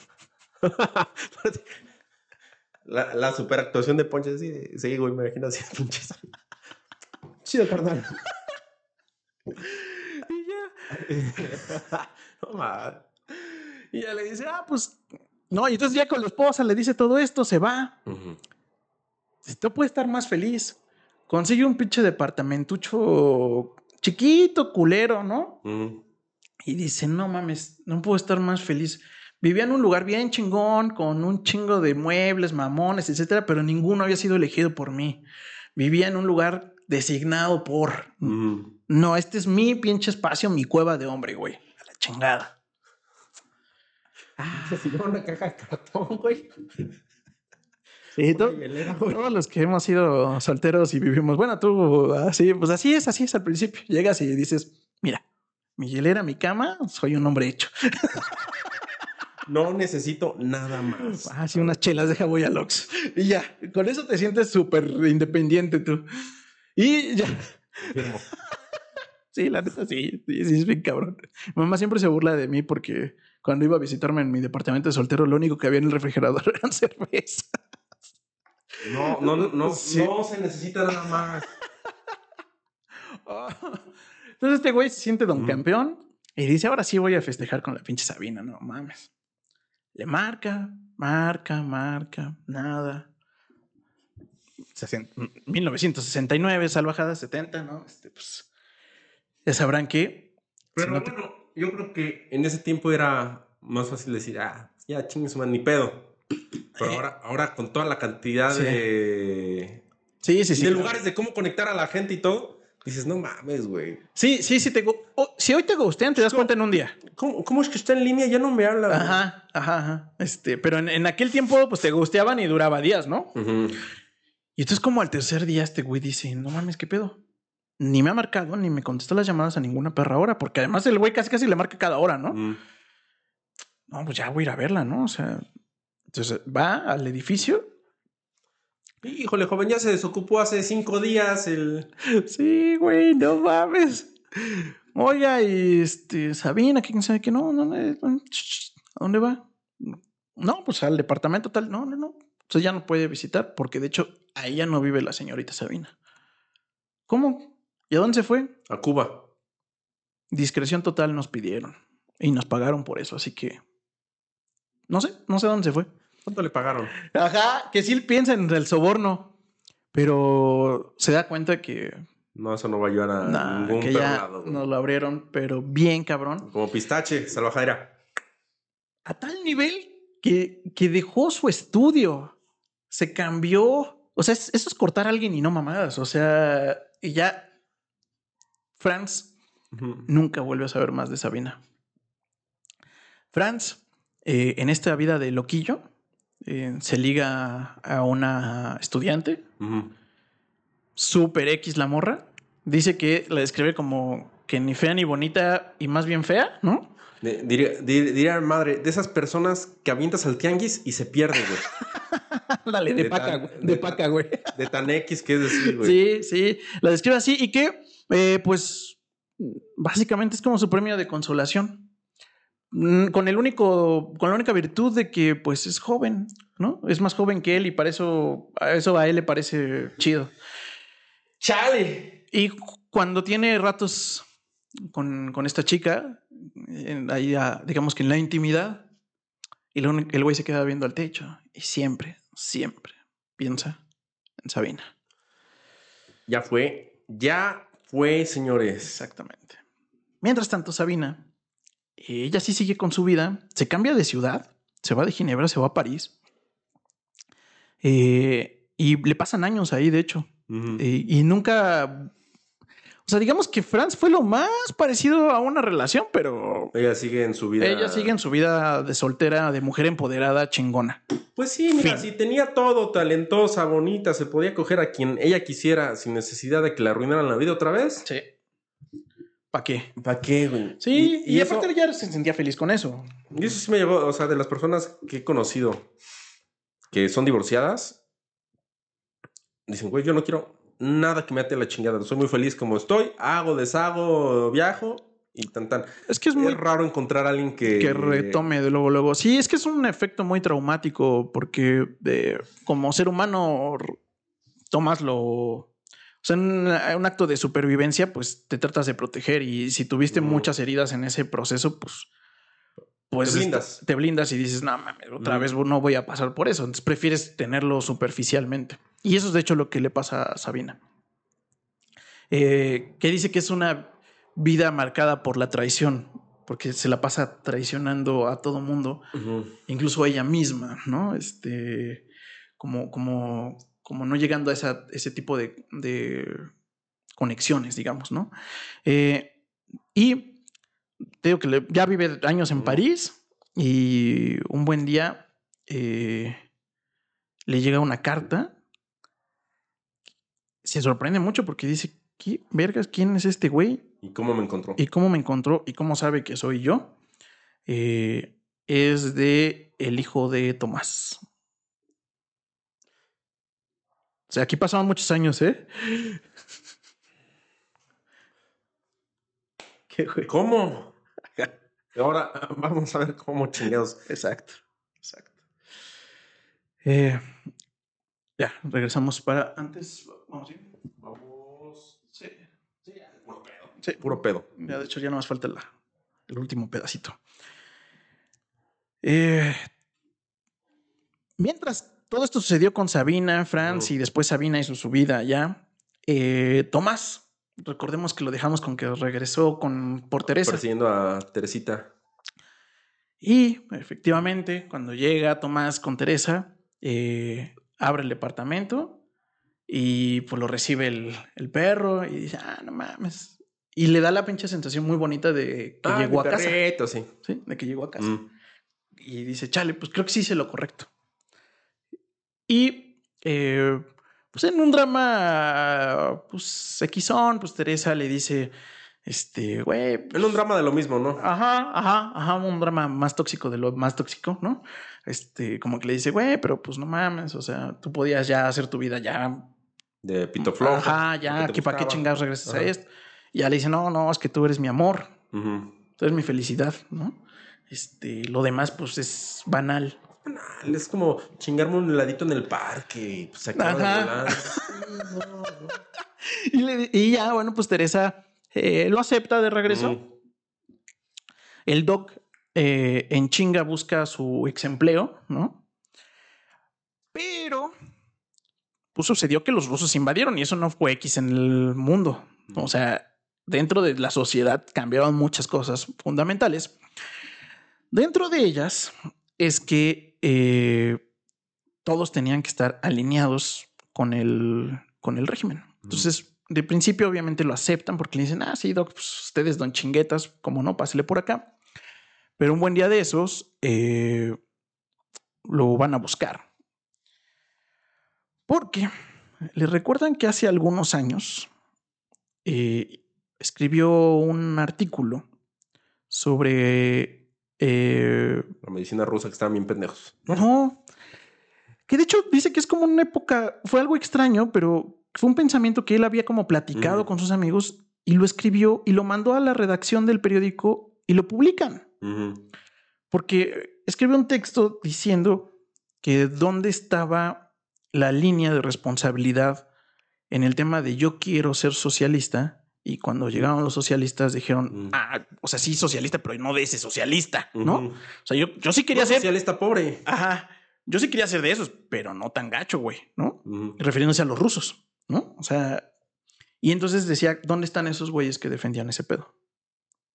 La, la superactuación de Ponche, sí, sí, güey, me imagino así, pinches. Chido, carnal. Y ya. [laughs] no mames. Y ya le dice, ah, pues. No, y entonces ya con la esposa le dice todo esto, se va. Ujú. Esto puede estar más feliz. Consigue un pinche departamentucho chiquito, culero, ¿no? Y dice, no mames, no puedo estar más feliz. Vivía en un lugar bien chingón, con un chingo de muebles, mamones, etcétera, pero ninguno había sido elegido por mí. Vivía en un lugar designado por. No, este es mi pinche espacio, mi cueva de hombre, güey. A la chingada. Se sirvió una caja de cartón, güey. Sí, to- Una hielera, güey. todos los que hemos sido solteros y vivimos, bueno, tú así, pues así es, así es al principio. Llegas y dices, mira, mi hielera, mi cama, soy un hombre hecho. [laughs] No necesito nada más. Ah, sí, unas chelas, deja voy al Ox. Y ya, con eso te sientes súper independiente tú. Y ya, sí, la neta, sí, sí, sí, es bien cabrón. Mi mamá siempre se burla de mí porque cuando iba a visitarme en mi departamento de soltero, lo único que había en el refrigerador [laughs] eran cerveza. No, no, no, no, Sí. no se necesita nada más. [laughs] Entonces este güey se siente don campeón y dice, ahora sí voy a festejar con la pinche Sabina, no mames. Le marca, marca, marca, nada. Sesen- 1969, salvajada 70, ¿no? Este, pues, ya sabrán que... Pero si no te- bueno, yo creo que en ese tiempo era más fácil decir, ah, ya chingues, man, ni pedo. Pero ahora, ahora con toda la cantidad Sí. de, Sí, sí, sí. de lugares de cómo conectar a la gente y todo, dices, no mames, güey. Sí, sí, sí. Te, oh, si hoy te gustean, te das cuenta en un día. ¿Cómo, ¿Cómo es que está en línea? Ya no me habla. Ajá, ajá, ajá. Este, pero en, en aquel tiempo, pues te gusteaban y duraba días, ¿no? Ujú. Y entonces como al tercer día este güey dice, no mames, ¿qué pedo? Ni me ha marcado, ni me contestó las llamadas a ninguna perra hora, porque además el güey casi casi le marca cada hora, ¿no? Ujú. No, pues ya voy a ir a verla, ¿no? O sea, entonces va al edificio. Híjole, joven, ya se desocupó hace cinco días el... Sí, güey, no mames. Oiga, y este, Sabina, quién sabe que no, no, no, ch, ch, ¿a dónde va? No, pues al departamento tal, no, no, no. Entonces ya no puede visitar, porque de hecho ahí ya no vive la señorita Sabina. ¿Cómo? ¿Y a dónde se fue? A Cuba. Discreción total nos pidieron y nos pagaron por eso, así que no sé, no sé dónde se fue. ¿Cuánto le pagaron? Ajá, que sí piensa en el soborno, pero se da cuenta que, No, eso no va a ayudar a nah, ningún que ya lado, nos lo abrieron, pero bien cabrón, Como pistache, salvajadera. a tal nivel que, que dejó su estudio, se cambió, o sea, es- eso es cortar a alguien y no mamadas, o sea, y ya Franz nunca vuelve a saber más de Sabina. Franz, eh, en esta vida de loquillo, eh, se liga a una estudiante, super X la morra. Dice que la describe como que ni fea ni bonita y más bien fea, ¿no? De- Diría, dir- diría madre, de esas personas que avientas al tianguis y se pierde, güey. [laughs] Dale, de, De paca, tan- güey. de De paca, güey. [laughs] De tan X que es decir, güey. Sí, sí. La describe así y que, eh, pues, básicamente es como su premio de consolación. Mm, Con el único, con la única virtud de que, pues, es joven, ¿no? Es más joven que él y para eso, a eso a él le parece chido. ¡Chale! Y cu- cuando tiene ratos con, con esta chica, en- ahí, ah, digamos que en la intimidad, y lo el güey se queda viendo al techo y siempre, siempre piensa en Sabina. Ya fue. Ya fue, señores. Exactamente. Mientras tanto, Sabina, ella sí sigue con su vida, se cambia de ciudad, se va de Ginebra, se va a París. eh, y le pasan años ahí, de hecho. Eh, y nunca O sea, digamos que Franz fue lo más parecido a una relación, pero Ella sigue en su vida. ella sigue en su vida de soltera, de mujer empoderada, chingona. Pues sí, mira, Fin. si tenía todo, talentosa, bonita, se podía coger a quien ella quisiera sin necesidad de que la arruinaran la vida otra vez. Sí. ¿Para qué? ¿Para qué, güey? Sí, y, y, eso, aparte ya se sentía feliz con eso. y eso sí me llegó, o sea, de las personas que he conocido que son divorciadas, dicen, güey, yo no quiero nada que me ate la chingada. Soy muy feliz como estoy, hago, deshago, viajo y tan tan. Es que es muy Es raro encontrar a alguien que... que retome de luego, luego. Sí, es que es un efecto muy traumático porque de, como ser humano tomas lo... O sea, en un acto de supervivencia, pues te tratas de proteger y si tuviste muchas heridas en ese proceso, pues... Pues Te blindas. Te blindas y dices, no mames, otra vez no voy a pasar por eso. Entonces prefieres tenerlo superficialmente. Y eso es de hecho lo que le pasa a Sabina. Eh, que dice que es una vida marcada por la traición, porque se la pasa traicionando a todo mundo, incluso a ella misma, ¿no? Este, como, como, como no llegando a esa- ese tipo de, de conexiones, digamos, ¿no? Eh, y te digo que ya vive años en Ujú. París y un buen día eh, le llega una carta. Se sorprende mucho porque dice, ¿qué vergas? ¿Quién es este güey? ¿Y cómo me encontró? y cómo me encontró y cómo sabe que soy yo eh, es de el hijo de Tomás. O sea, aquí pasaron muchos años, ¿eh? [laughs] ¿Qué güey? ¿Cómo? [laughs] Ahora vamos a ver cómo chingados. Exacto, exacto. Eh, ya, regresamos para antes. Vamos, ¿sí? Vamos. Sí, sí, ya. Puro pedo. Sí, Puro pedo. Ya, de hecho, ya no nos falta la- el último pedacito. Eh, mientras todo esto sucedió con Sabina, Franz, y después Sabina hizo su vida allá, eh, Tomás, recordemos que lo dejamos con que regresó con, por Teresa. Persiguiendo a Teresita. Y efectivamente, cuando llega Tomás con Teresa, eh, abre el departamento y pues lo recibe el, el perro y dice, ah, no mames. Y le da la pinche sensación muy bonita de que Ah, llegó a casa. sí. ¿sí? De que llegó a casa. Mm. Y dice, chale, pues creo que sí hice lo correcto. Y eh, pues en un drama, pues Xon, pues Teresa le dice, este, güey, Es un drama de lo mismo, ¿no? Ajá, ajá, ajá, un drama más tóxico de lo más tóxico, ¿no? Este, como que le dice, güey, pero pues no mames, o sea, tú podías ya hacer tu vida ya. De Pito Flojo. Ajá, ya, que para qué chingados regresas a esto. Y ya le dice, no, no, es que tú eres mi amor, Ujú. tú eres mi felicidad, ¿no? Este, lo demás, pues es banal. Es como chingarme un heladito en el parque y pues, de Ajá. [laughs] Y, le- y ya, bueno, pues Teresa eh, lo acepta de regreso. El doc eh, en chinga busca su ex empleo, ¿no? Pero pues sucedió que los rusos invadieron y eso no fue X en el mundo. O sea, dentro de la sociedad cambiaron muchas cosas fundamentales. Dentro de ellas es que eh, todos tenían que estar alineados con el, con el régimen. Entonces, de principio, obviamente lo aceptan porque le dicen, ah, sí, doc, pues ustedes don chinguetas, como no, pásele por acá. Pero un buen día de esos eh, lo van a buscar. Porque le recuerdan que hace algunos años eh, escribió un artículo sobre. Eh, La medicina rusa que estaban bien pendejos. no. Que de hecho dice que es como una época, fue algo extraño, pero fue un pensamiento que él había como platicado Ujú. con sus amigos y lo escribió y lo mandó a la redacción del periódico y lo publican. Porque escribe un texto diciendo que dónde estaba la línea de responsabilidad en el tema de yo quiero ser socialista. Y cuando llegaron los socialistas dijeron, Mm. ah, o sea, sí, socialista, pero no de ese socialista, ¿no? O sea, yo, yo sí quería No, ser. socialista pobre. Ajá. Yo sí quería ser de esos, pero no tan gacho, güey, ¿no? Refiriéndose a los rusos, ¿no? O sea, y entonces decía, ¿dónde están esos güeyes que defendían ese pedo?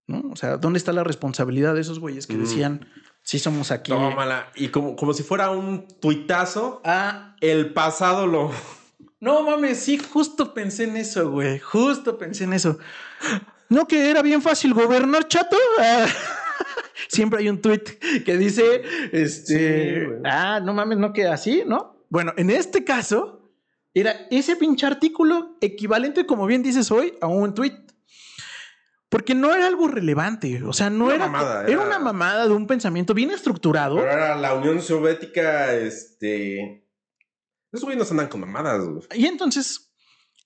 ¿No? O sea, ¿dónde está la responsabilidad de esos güeyes que decían, sí somos aquí? Tómala. Y como, como si fuera un tuitazo, Ah, el pasado lo. No mames, sí, justo pensé en eso, güey. Justo pensé en eso. No, que era bien fácil gobernar, chato. Ah, [laughs] Siempre hay un tweet que dice, este, Sí, ah, no mames, no queda así, ¿no? Bueno, en este caso, era ese pinche artículo equivalente, como bien dices hoy, a un tweet. Porque no era algo relevante, o sea, no Una era, mamada, era era- una mamada de un pensamiento bien estructurado. Pero era la Unión Soviética, este. Esos güeyes no andan con mamadas, güey. Y entonces,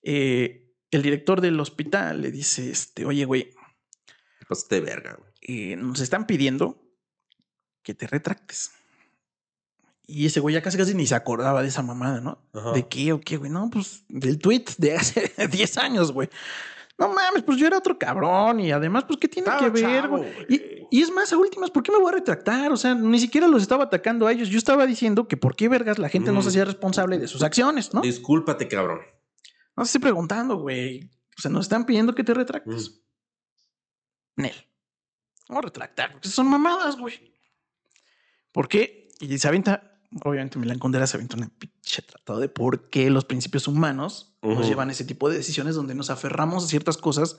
eh, el director del hospital le dice, este, oye, güey, Pues de verga, güey. eh, nos están pidiendo que te retractes. Y ese güey ya casi casi ni se acordaba de esa mamada, ¿no? Ajá. ¿De qué o qué, güey? No, pues del tweet de hace [laughs] 10 años, güey. No mames, pues yo era otro cabrón y además, pues, ¿qué tiene Estaba que ver, chavo. Y, y es más, a últimas, ¿por qué me voy a retractar? O sea, ni siquiera los estaba atacando a ellos. Yo estaba diciendo que por qué vergas la gente no se Mm. hacía responsable de sus acciones, ¿no? Discúlpate, cabrón. No te estoy preguntando, güey. O sea, nos están pidiendo que te retractes. Nel. Vamos a retractar, porque son mamadas, güey. ¿Por qué? Y se avienta, obviamente Milán Condera se avienta una pinche tratado de por qué los principios humanos nos llevan a ese tipo de decisiones donde nos aferramos a ciertas cosas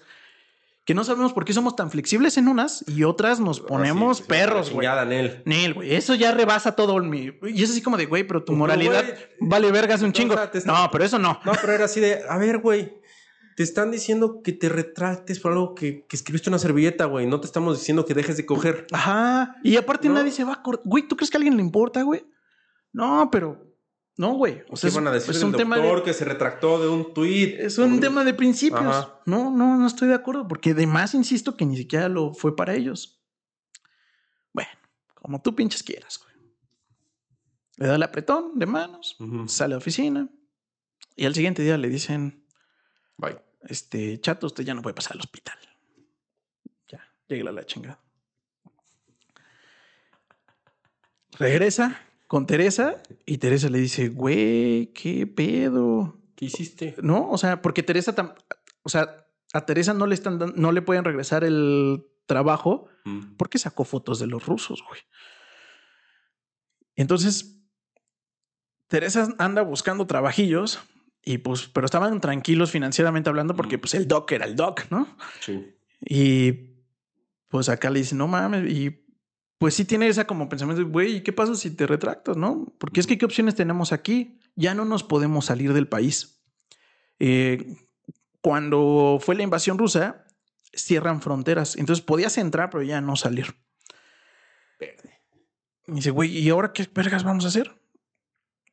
que no sabemos por qué somos tan flexibles en unas y otras nos ponemos Así, perros, güey. Daniel. Nel, güey. Eso ya rebasa todo mi. Y es así como de, güey, pero tu moralidad güey, vale vergas un no, chingo. o sea, No, pero eso no. No, pero era así de, a ver, güey. Te están diciendo que te retractes por algo que, que escribiste una servilleta, güey. No te estamos diciendo que dejes de coger. Ajá. Y aparte ¿No? nadie se va a. Güey, ¿tú crees que a alguien le importa, güey? No, pero. No, güey. O sea, van a decir es un tema doctor de. que se retractó de un tuit. Es un Por- tema de principios. Ajá. No, no, no estoy de acuerdo. Porque además insisto que ni siquiera lo fue para ellos. Bueno, como tú pinches quieras, güey. Le da el apretón de manos, sale a la oficina. Y al siguiente día le dicen: Bye. Este, chato, usted ya no puede pasar al hospital. Ya, llega a la chingada. Regresa con Teresa y Teresa le dice, güey, qué pedo. ¿Qué hiciste? No, o sea, porque Teresa, tam- o sea, a Teresa no le están dan- no le pueden regresar el trabajo Mm. porque sacó fotos de los rusos, güey. Entonces, Teresa anda buscando trabajillos y pues, pero estaban tranquilos financieramente hablando porque Mm. pues el doc era el doc, ¿no? Sí. Y pues acá le dice, no mames, y pues sí tiene esa como pensamiento, de, güey, ¿y qué pasa si te retractas, no? Porque es que, ¿qué opciones tenemos aquí? Ya no nos podemos salir del país. Eh, cuando fue la invasión rusa, cierran fronteras, entonces podías entrar, pero ya no salir. Y dice, güey, ¿y ahora qué vergas vamos a hacer?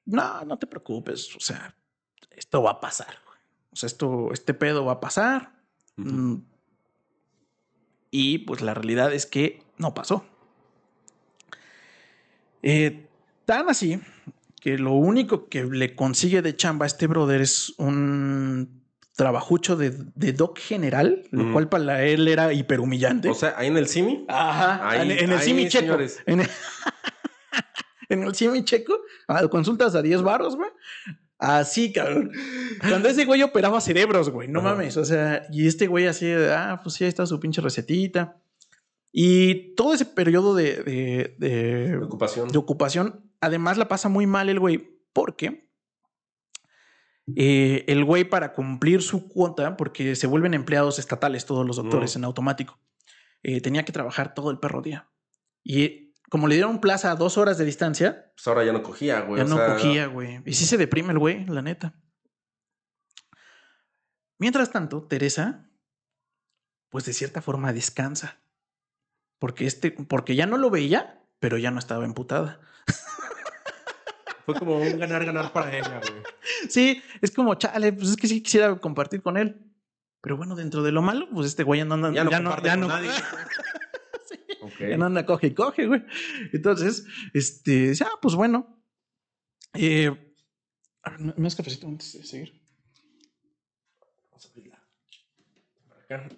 No, no te preocupes, o sea, esto va a pasar. O sea, esto, este pedo va a pasar. Mm. Y pues la realidad es que no pasó. Eh, tan así que lo único que le consigue de chamba a este brother es un trabajucho de, de doc general, lo cual para él era hiperhumillante. O sea, ahí en el Simi. Ajá, Ahí- en, en el ahí, Simi checo. señores. [laughs] En el, en el Simi checo, ah, consultas a 10 baros, güey. Así, cabrón. Cuando ese güey operaba cerebros, güey, no Ajá. mames. O sea, y este güey así, ah, pues sí, ahí está su pinche recetita. Y todo ese periodo de, de, de- Preocupación. de ocupación, además la pasa muy mal el güey, porque eh, el güey para cumplir su cuota, porque se vuelven empleados estatales todos los doctores en automático, eh, tenía que trabajar todo el perro día. Y como le dieron plaza a dos horas de distancia, Pues ahora ya no cogía, güey. ya o no sea, cogía, güey. Y sí se deprime el güey, la neta. Mientras tanto, Teresa, pues de cierta forma descansa. Porque este, porque ya no lo veía, pero ya no estaba emputada. [laughs] Fue como un ganar-ganar para ella, güey. Sí, es como, chale, pues es que sí quisiera compartir con él. Pero bueno, dentro de lo malo, pues este güey ya no anda, Ya no ya no, ya con no- nadie. [laughs] Sí, Ok. ya no anda coge y coge, güey. Entonces, este, dice, ah, pues bueno. Eh, a ver, ¿me das cafecito antes de seguir? Vamos a abrirla. Acá.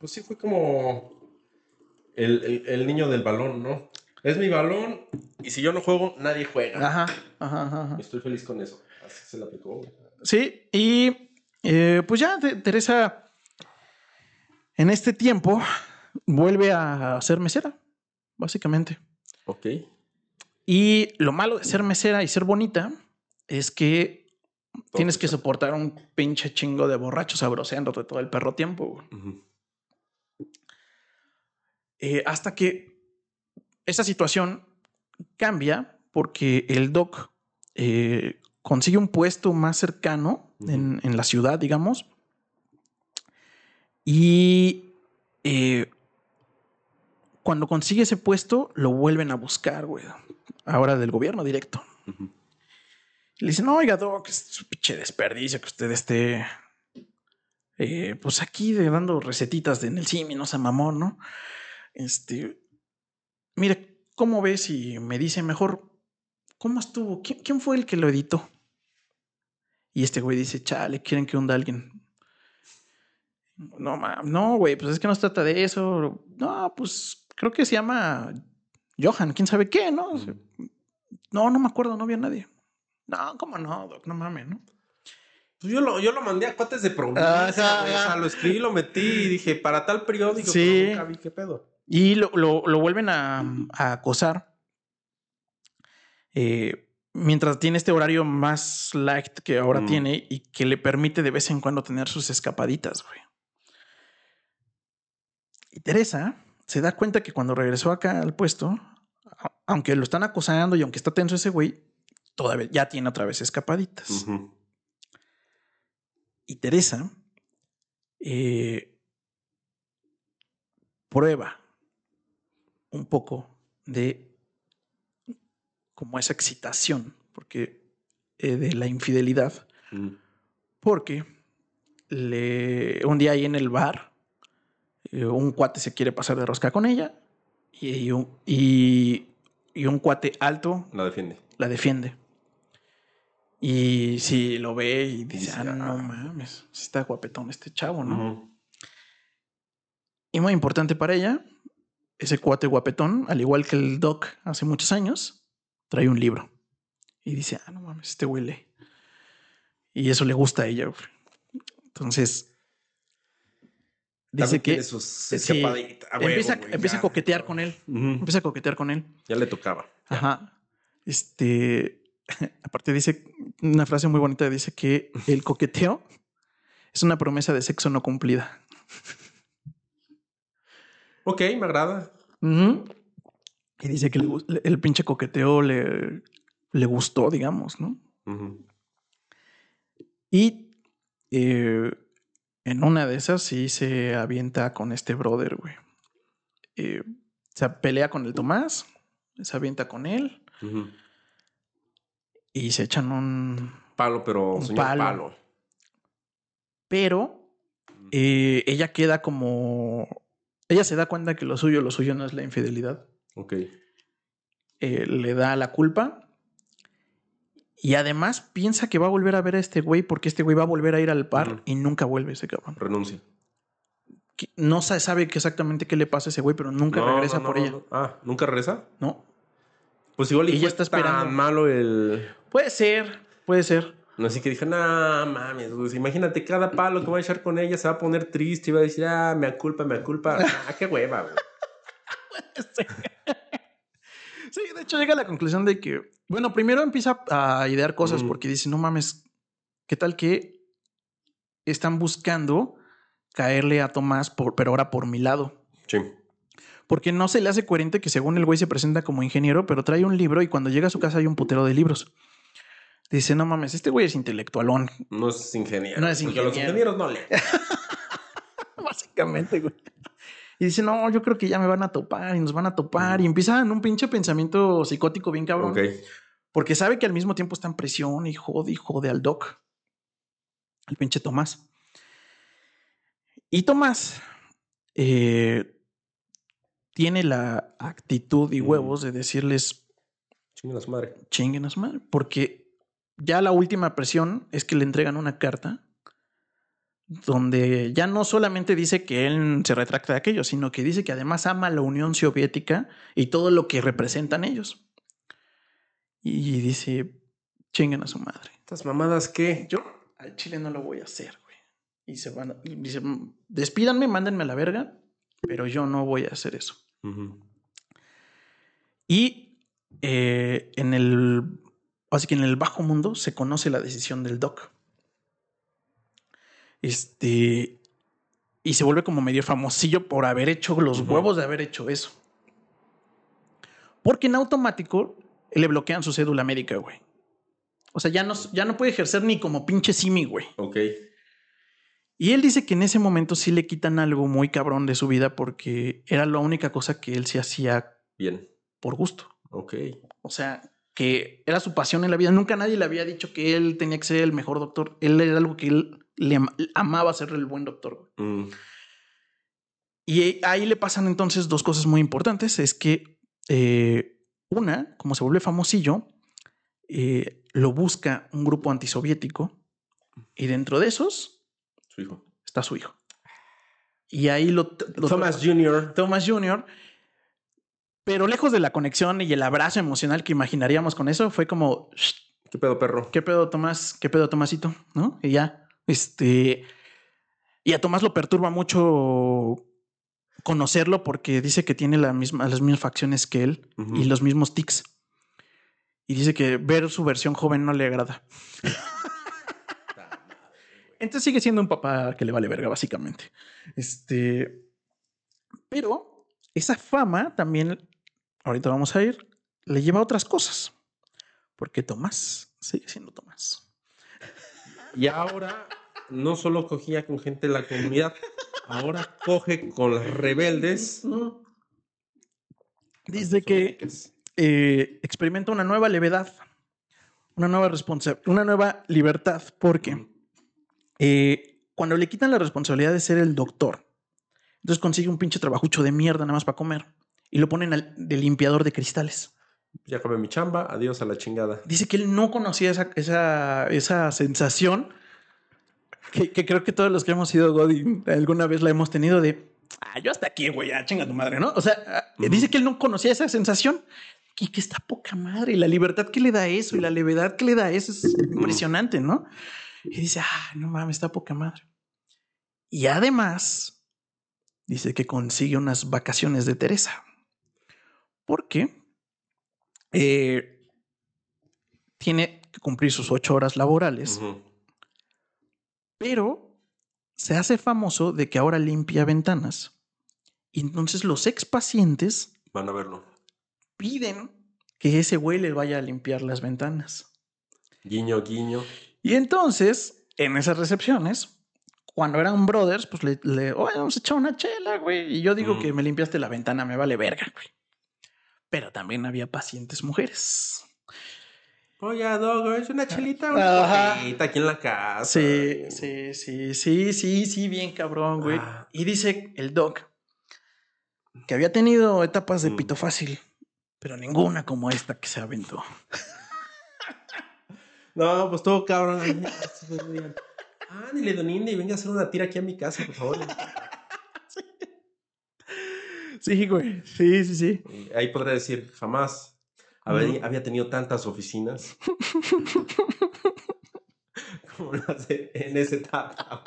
Pues sí, fue como el, el- el niño del balón, ¿no? Es mi balón y si yo no juego, nadie juega. Ajá, ajá, ajá. Estoy feliz con eso. Así se la aplicó. güey. Sí, y eh, pues ya Te- Teresa en este tiempo vuelve a ser mesera, básicamente. Ok. Y lo malo de ser mesera y ser bonita es que tienes que soportar un pinche chingo de borrachos sabroseándote todo el perro tiempo. güey. Ujú. Eh, hasta que esa situación cambia porque el doc eh, consigue un puesto más cercano en, en la ciudad, digamos. Y eh, cuando consigue ese puesto, lo vuelven a buscar, güey. Ahora del gobierno directo. Le dicen, no, oiga, Doc, es un pinche desperdicio que usted esté, eh, pues aquí de- dando recetitas de en el Simi, no sea mamón, ¿no? Este, mire, ¿cómo ves si me dice mejor, cómo estuvo? ¿Quién, quién fue el que lo editó? Y este güey dice, chale, quieren que hunda a alguien. No, ma- no, güey, pues es que no se trata de eso. No, pues creo que se llama Johan, quién sabe qué, ¿no? No, no me acuerdo, no había nadie. No, ¿cómo no, Doc? No mames, ¿no? Pues yo lo, yo lo mandé a cuates de provincia, Ajá, güey. O sea, lo escribí, lo metí y dije, para tal periódico. Sí. nunca vi qué pedo. Y lo, lo- lo vuelven a, a acosar. eh, mientras tiene este horario más light que ahora Mm. tiene y que le permite de vez en cuando tener sus escapaditas, güey. Y Teresa se da cuenta que cuando regresó acá al puesto, aunque lo están acosando y aunque está tenso ese güey, todavía ya tiene otra vez escapaditas. Y Teresa eh, prueba un poco de como esa excitación, porque eh, de la infidelidad, Ujú. porque le, un día ahí en el bar, eh, un cuate se quiere pasar de rosca con ella y, y un, y- y un cuate alto La defiende. la defiende. Y si lo ve y dice, ah, no "Ah". mames, está guapetón este chavo, ¿no? Y muy importante para ella, ese cuate guapetón, al igual que el doc hace muchos años, trae un libro. Y dice, ah, no mames, este huele. Y eso le gusta a ella. güey. Entonces, dice También que sus sí, huevo, empieza, güey, empieza a coquetear con él. Empieza a coquetear con él. Ya le tocaba. Ajá. Este, [laughs] aparte dice una frase muy bonita, dice que el coqueteo es una promesa de sexo no cumplida. [laughs] Ok, me agrada. Y dice que le el pinche coqueteo le, le gustó, digamos, ¿no? Y eh, en una de esas sí se avienta con este brother, güey. Eh, se pelea con el Tomás, se avienta con él y se echan un, Palo, pero Un señor palo. palo. pero eh, ella queda como. Ella se da cuenta que lo suyo, lo suyo no es la infidelidad. Ok. Eh, le da la culpa. Y además piensa que va a volver a ver a este güey porque este güey va a volver a ir al Ujú. y nunca vuelve ese cabrón. Renuncia. No sabe exactamente qué le pasa a ese güey, pero nunca No, regresa no, por ella. Ah, ¿nunca regresa? No. Pues igual y Ella está tan esperando. malo el... Puede ser, puede ser. No, así que dije, no mames, imagínate cada palo que voy a echar con ella se va a poner triste y va a decir, ah, me culpa, me culpa. [laughs] Ah, qué hueva, güey. Sí. Sí, de hecho llega a la conclusión de que, bueno, primero empieza a idear cosas Mm. porque dice, no mames, ¿qué tal que están buscando caerle a Tomás, por, pero ahora por mi lado? Sí. Porque no se le hace coherente que según el güey se presenta como ingeniero, pero trae un libro y cuando llega a su casa hay un putero de libros. Dice, no mames, este güey es intelectualón, No es ingeniero. No es Porque los ingeniero. ingenieros no leen. [laughs] básicamente, güey. Y dice, no, yo creo que ya me van a topar y nos van a topar. Y empieza en un pinche pensamiento psicótico bien cabrón. Porque sabe que al mismo tiempo está en presión y jode y jode al doc. El pinche Tomás. Y Tomás eh, tiene la actitud y Mm. huevos de decirles Chinguen a su madre. chinguen a su madre. Porque ya la última presión es que le entregan una carta donde ya no solamente dice que él se retracta de aquello, sino que dice que además ama a la Unión Soviética y todo lo que representan ellos. Y dice, chinguen a su madre. ¿Estas mamadas qué? Yo al Chile no lo voy a hacer, güey. Y se van, a- y dice, despídanme, mándenme a la verga, pero yo no voy a hacer eso. Y eh, en el. Así que en el bajo mundo se conoce la decisión del Doc. Este. Y se vuelve como medio famosillo por haber hecho los huevos de haber hecho eso. Porque en automático le bloquean su cédula médica, güey. O sea, ya no, ya no puede ejercer ni como pinche simi, güey. Ok. Y él dice que en ese momento sí le quitan algo muy cabrón de su vida porque era la única cosa que él se hacía Bien. por gusto. Ok. O sea, que era su pasión en la vida. Nunca nadie le había dicho que él tenía que ser el mejor doctor. Él era algo que él le am- amaba ser el buen doctor. Mm, Y ahí le pasan entonces dos cosas muy importantes. Es que eh, una, como se vuelve famosillo, eh, lo busca un grupo antisoviético y dentro de esos su hijo. está su hijo. Y ahí lo... lo- Thomas Jr. Thomas Jr. Pero lejos de la conexión y el abrazo emocional que imaginaríamos con eso, fue como, "Shh, ¿Qué pedo, perro? ¿qué pedo, Tomás? ¿Qué pedo, Tomasito? ¿No? Y ya, este... Y a Tomás lo perturba mucho conocerlo porque dice que tiene la misma, las mismas facciones que él y los mismos tics. Y dice que ver su versión joven no le agrada. Entonces sigue siendo un papá que le vale verga, básicamente. Este. Pero esa fama también, ahorita vamos a ir, le lleva a otras cosas. Porque Tomás sigue siendo Tomás. Y ahora no solo cogía con gente de la comunidad, ahora coge con los rebeldes. Dice que eh, experimenta una nueva levedad, una nueva responsabilidad, una nueva libertad, porque eh, cuando le quitan la responsabilidad de ser el doctor, entonces consigue un pinche trabajucho de mierda nada más para comer y lo ponen al, de limpiador de cristales. Ya acabé mi chamba, adiós a la chingada. Dice que él no conocía esa, esa, esa sensación que, que creo que todos los que hemos sido Godin alguna vez la hemos tenido de, ah, yo hasta aquí, güey, ya chinga tu madre, ¿no? O sea, ah, dice que él no conocía esa sensación y que está poca madre y la libertad que le da eso y la levedad que le da eso es impresionante, ¿no? Y dice, ah, no mames, está poca madre. Y además, dice que consigue unas vacaciones de Teresa. Porque eh, tiene que cumplir sus ocho horas laborales, pero se hace famoso de que ahora limpia ventanas. Y entonces los ex pacientes Van a verlo. piden que ese güey le vaya a limpiar las ventanas. Guiño, guiño. Y entonces, en esas recepciones, cuando eran brothers, pues le, le oye, vamos a echar una chela, güey. Y yo digo Mm. que me limpiaste la ventana, me vale verga, güey. Pero también había pacientes mujeres. Oye, Dogo, es una chelita, una aquí en la casa. Sí, sí, sí, sí, sí, sí, bien cabrón, güey. Ah. Y dice el doc que había tenido etapas de Mm. pito fácil, pero ninguna como esta que se aventó. No, pues todo cabrón. Digan, [laughs] Ándale, don Indy, venga a hacer una tira aquí a mi casa, por favor. [laughs] Sí, güey. Sí, sí, sí. Y ahí podré decir, jamás había, tenido tantas oficinas [laughs] como las de- en esa etapa.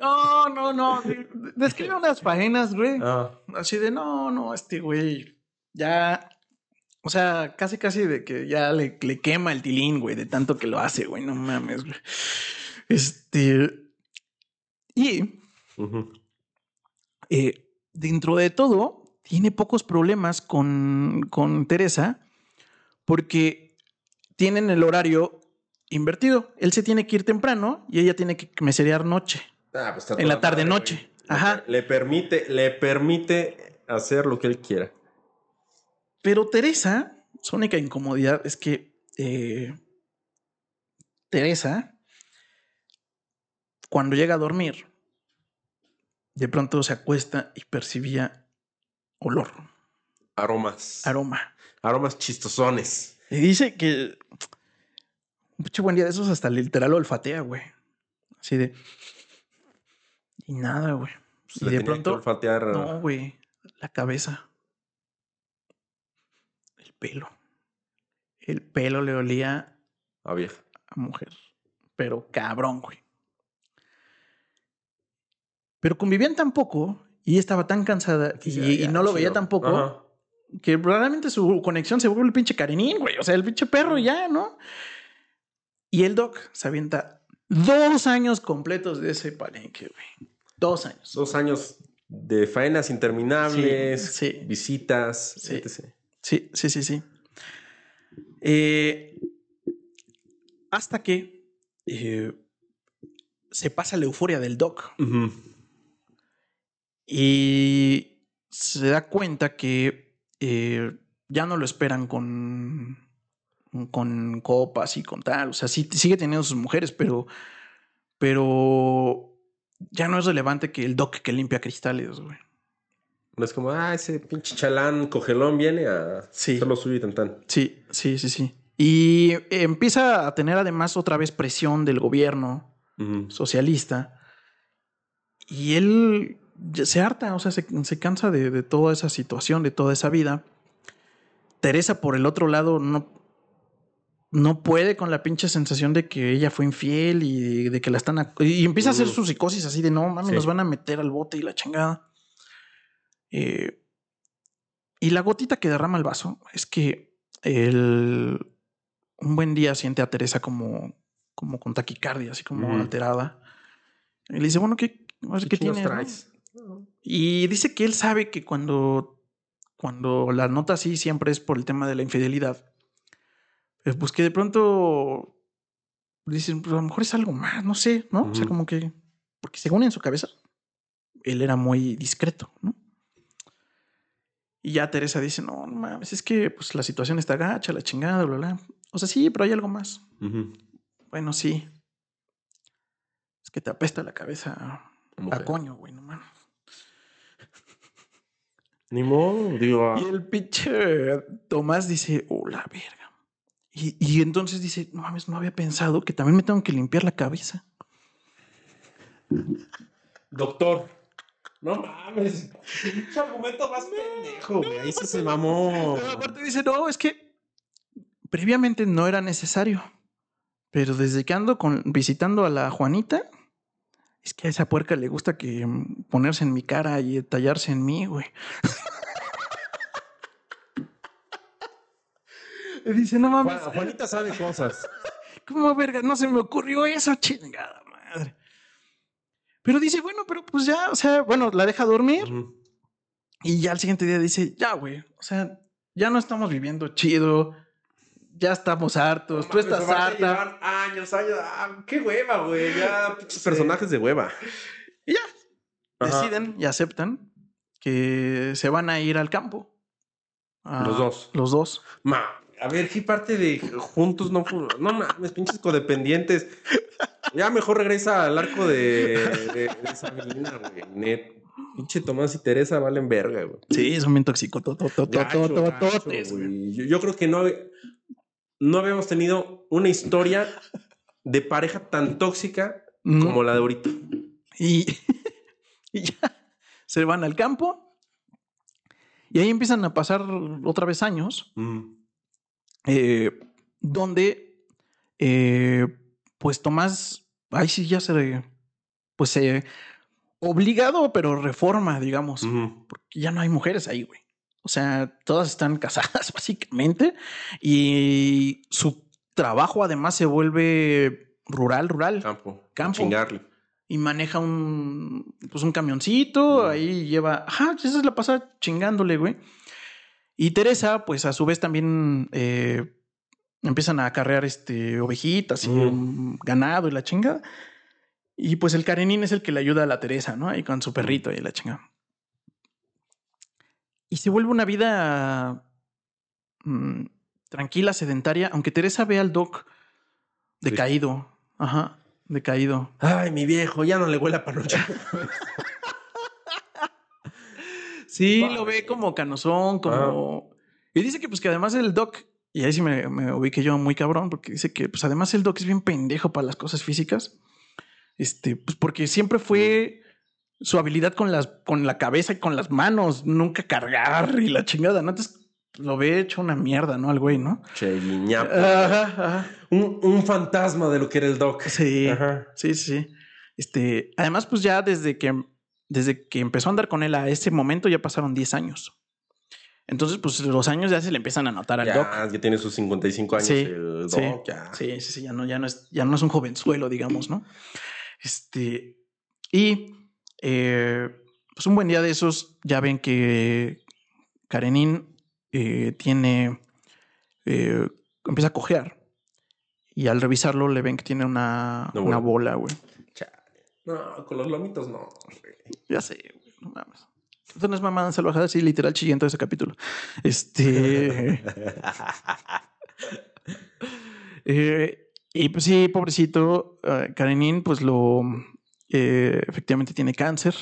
No, no, no. Describe unas faenas, güey. Ah, Así de, no, no, este güey ya. O sea, casi, casi de que ya le, le quema el tilín, güey, de tanto que lo hace, güey, no mames, güey. Este. Y ujú. Eh, dentro de todo, tiene pocos problemas con, con Teresa porque tienen el horario invertido. Él se tiene que ir temprano y ella tiene que meserear noche. Ah, pues está En la tarde madre, noche. Ajá. Le permite, le permite hacer lo que él quiera. Pero Teresa, su única incomodidad es que eh, Teresa, cuando llega a dormir, de pronto se acuesta y percibía olor, Aromas. aroma. Aromas chistosones. Y dice que un pinche buen día de esos hasta literal olfatea, güey. Así de... Y nada, güey. Y de pronto... olfatear No, güey. La cabeza. El pelo. El pelo le olía a vieja. a mujer. Pero cabrón, güey. Pero convivían tan poco y estaba tan cansada y, Dice, y "Ah, ya, no lo veía chido". tampoco Ajá. que realmente su conexión se vuelve el pinche Karenín, güey. O sea, el pinche perro ya, ¿no? Y el doc se avienta dos años completos de ese palenque, güey. Dos años. Dos años de faenas interminables, Sí, sí. visitas, Sí. etc. Sí, sí, sí, sí. Eh, hasta que eh, se pasa la euforia del doc Ujú. Y se da cuenta que eh, ya no lo esperan con, con copas y con tal. O sea, sí sigue teniendo sus mujeres, pero, pero ya no es relevante que el doc que limpia cristales, güey. No es como, ah, ese pinche chalán cogelón viene a Sí. hacer lo suyo y tan tan. Sí, sí, sí, sí. Y empieza a tener además otra vez presión del gobierno socialista. Y él se harta, o sea, se, se cansa de, de toda esa situación, de toda esa vida. Teresa, por el otro lado, no, no puede con la pinche sensación de que ella fue infiel y de que la están... Y empieza a hacer su psicosis así de, no, mami, Sí. nos van a meter al bote y la chingada. Eh, y la gotita que derrama el vaso es que él un buen día siente a Teresa como, como con taquicardia, así como alterada. Y le dice, bueno, ¿qué, ¿qué chingos tienes? no?" traes? Y dice que él sabe que cuando, cuando la nota así siempre es por el tema de la infidelidad. eh, Pues que de pronto dicen, pues a lo mejor es algo más, no sé, ¿no? O sea, como que, porque según en su cabeza, él era muy discreto, ¿no? Y ya Teresa dice, no, no mames, es que pues la situación está gacha, la chingada, bla, bla. O sea, sí, pero hay algo más. Bueno, sí. Es que te apesta la cabeza a coño, güey, no mames. Ni modo, digo, ah, Y el pinche Tomás dice, oh, la verga. Y, y entonces dice, no mames, no había pensado que también me tengo que limpiar la cabeza. doctor. No mames. Pinche argumento más pendejo, güey. Ahí sí se mamó. Pero aparte dice, no, es que previamente no era necesario. Pero desde que ando con, visitando a la Juanita, es que a esa puerca le gusta que mm, ponerse en mi cara y tallarse en mí, güey. [laughs] Dice, no mames, Juan- Juanita sabe cosas. [laughs] ¿cómo verga? No se me ocurrió eso, chingada madre. Pero dice, bueno, pero pues ya, o sea, bueno, la deja dormir. Y ya al siguiente día dice, ya, güey, o sea, ya no estamos viviendo chido, ya estamos hartos, tú No estás aparte harta. llevan años, años. Ah, qué hueva, güey. Ya, [laughs] pinches personajes de hueva. Y ya, Ajá. deciden y aceptan que se van a ir al campo. Ah, Los dos. Los dos. Ma, a ver, ¿qué parte de juntos no No mames, pinches codependientes. Ya mejor regresa al arco de, de, de Sabrina, güey. Net. Pinche Tomás y Teresa valen verga, güey. Sí, son bien tóxicos. Yo, yo creo que no, no habíamos tenido una historia de pareja tan tóxica como la de ahorita. Y, [laughs] y ya se van al campo. Y ahí empiezan a pasar otra vez años. Mm. eh, donde eh, pues Tomás, ahí sí ya se, pues se obligado, pero reforma, digamos, porque ya no hay mujeres ahí, güey. O sea, todas están casadas [laughs] básicamente y su trabajo además se vuelve rural, rural Campo. Campo. Chingarle. y maneja un, pues un camioncito, Mm. ahí lleva, ajá, esa es la pasa chingándole, güey. Y Teresa, pues a su vez también eh, empiezan a acarrear este, ovejitas y Mm. ganado y la chinga. Y pues el Karenín es el que le ayuda a la Teresa, ¿no? Ahí con su perrito y la chinga. Y se vuelve una vida mm, tranquila, sedentaria, aunque Teresa ve al Doc decaído. Ajá, decaído. Ay, mi viejo, ya no le huele a panocha. Sí, lo ve como canosón, como... Y dice que pues que además el doc, y ahí sí me, me ubiqué yo muy cabrón, porque dice que pues además el doc es bien pendejo para las cosas físicas. Este, pues porque siempre fue su habilidad con las, con la cabeza y con las manos, nunca cargar y la chingada, ¿no? Entonces lo ve hecho una mierda, ¿no? Al güey, ¿no? Che, guiñapo. Ajá, ajá. Un, un fantasma de lo que era el Doc. Sí. Ajá. Sí, sí, sí. Este, además, pues ya desde que, desde que empezó a andar con él a ese momento ya pasaron 10 años. Entonces, pues los años ya se le empiezan a notar al Ya, Doc. ya tiene sus 55 años Sí, el sí, ya. sí, sí, sí, ya no, ya no es, ya no es un jovenzuelo, digamos, ¿no? Este, y eh, pues un buen día de esos, ya ven que Karenin eh, tiene, eh, empieza a cojear. Y al revisarlo le ven que tiene una, Una una bola. güey. No, con los lomitos no. güey. Ya sé, güey, no mames. Esto no es mamada salvajada, sí, literal chillento ese capítulo. Este. [laughs] eh, y pues sí, pobrecito, eh, Karenin, pues lo. Eh, efectivamente tiene cáncer.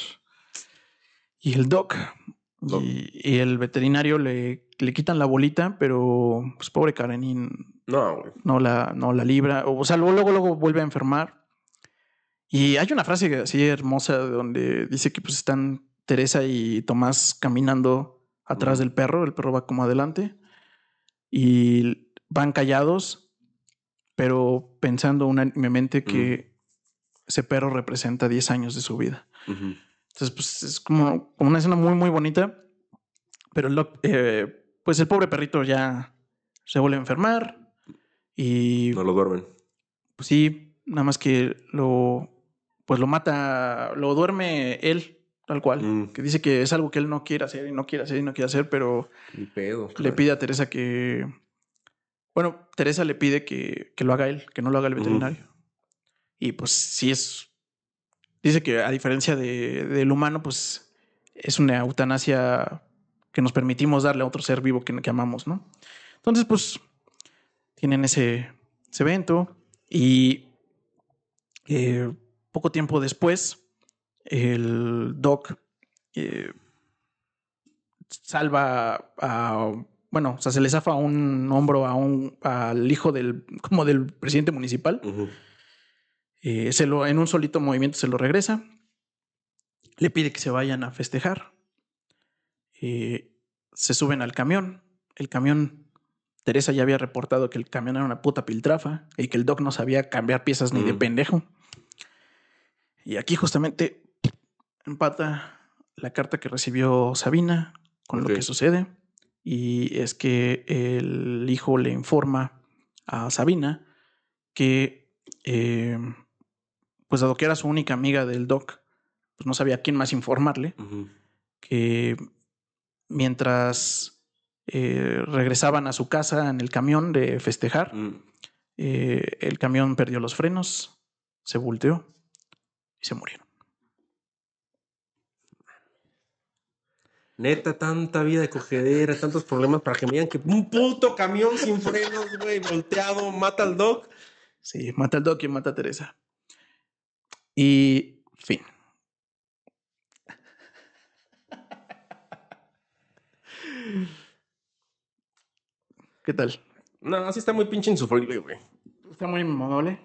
Y el doc. Doc. Y, y el veterinario le, le quitan la bolita, pero pues pobre Karenin No, no la, no la libra. O sea, luego, luego, luego vuelve a enfermar. Y hay una frase así hermosa donde dice que pues están Teresa y Tomás caminando atrás del perro, el perro va como adelante y van callados, pero pensando unánimemente que ese perro representa 10 años de su vida. Entonces, pues es como, como una escena muy, muy bonita. Pero el eh, pues el pobre perrito ya se vuelve a enfermar. Y No lo duermen. pues sí, nada más que lo, pues lo mata, lo duerme él, tal cual. Mm. Que dice que es algo que él no quiere hacer y no quiere hacer y no quiere hacer, pero pedo. le pide a Teresa que, bueno, Teresa le pide que, que lo haga él, que no lo haga el veterinario. Y pues sí es, dice que a diferencia de- del humano, pues es una eutanasia que nos permitimos darle a otro ser vivo que, que amamos, ¿no? Entonces, pues tienen ese, evento y eh, poco tiempo después, el Doc eh, salva a, bueno, o sea, se le zafa un hombro a un, al hijo del, como del presidente municipal. Eh, se lo, en un solito movimiento se lo regresa. Le pide que se vayan a festejar. Eh, se suben al camión. El camión, Teresa ya había reportado que el camión era una puta piltrafa y que el doc no sabía cambiar piezas ni de Mm. pendejo. Y aquí justamente empata la carta que recibió Sabina con lo que sucede. Y es que el hijo le informa a Sabina que, eh, pues dado que era su única amiga del doc, pues no sabía a quién más informarle, que mientras eh, regresaban a su casa en el camión de festejar, Mm. eh, el camión perdió los frenos, se volteó y se murieron. Neta, tanta vida de cogedera, tantos problemas para que me digan que un puto camión sin frenos, güey, volteado, mata al Doc. Sí, mata al doc y mata a Teresa. Y fin. ¿Qué tal? No, así está muy pinche insufrible, güey. Está muy memorable.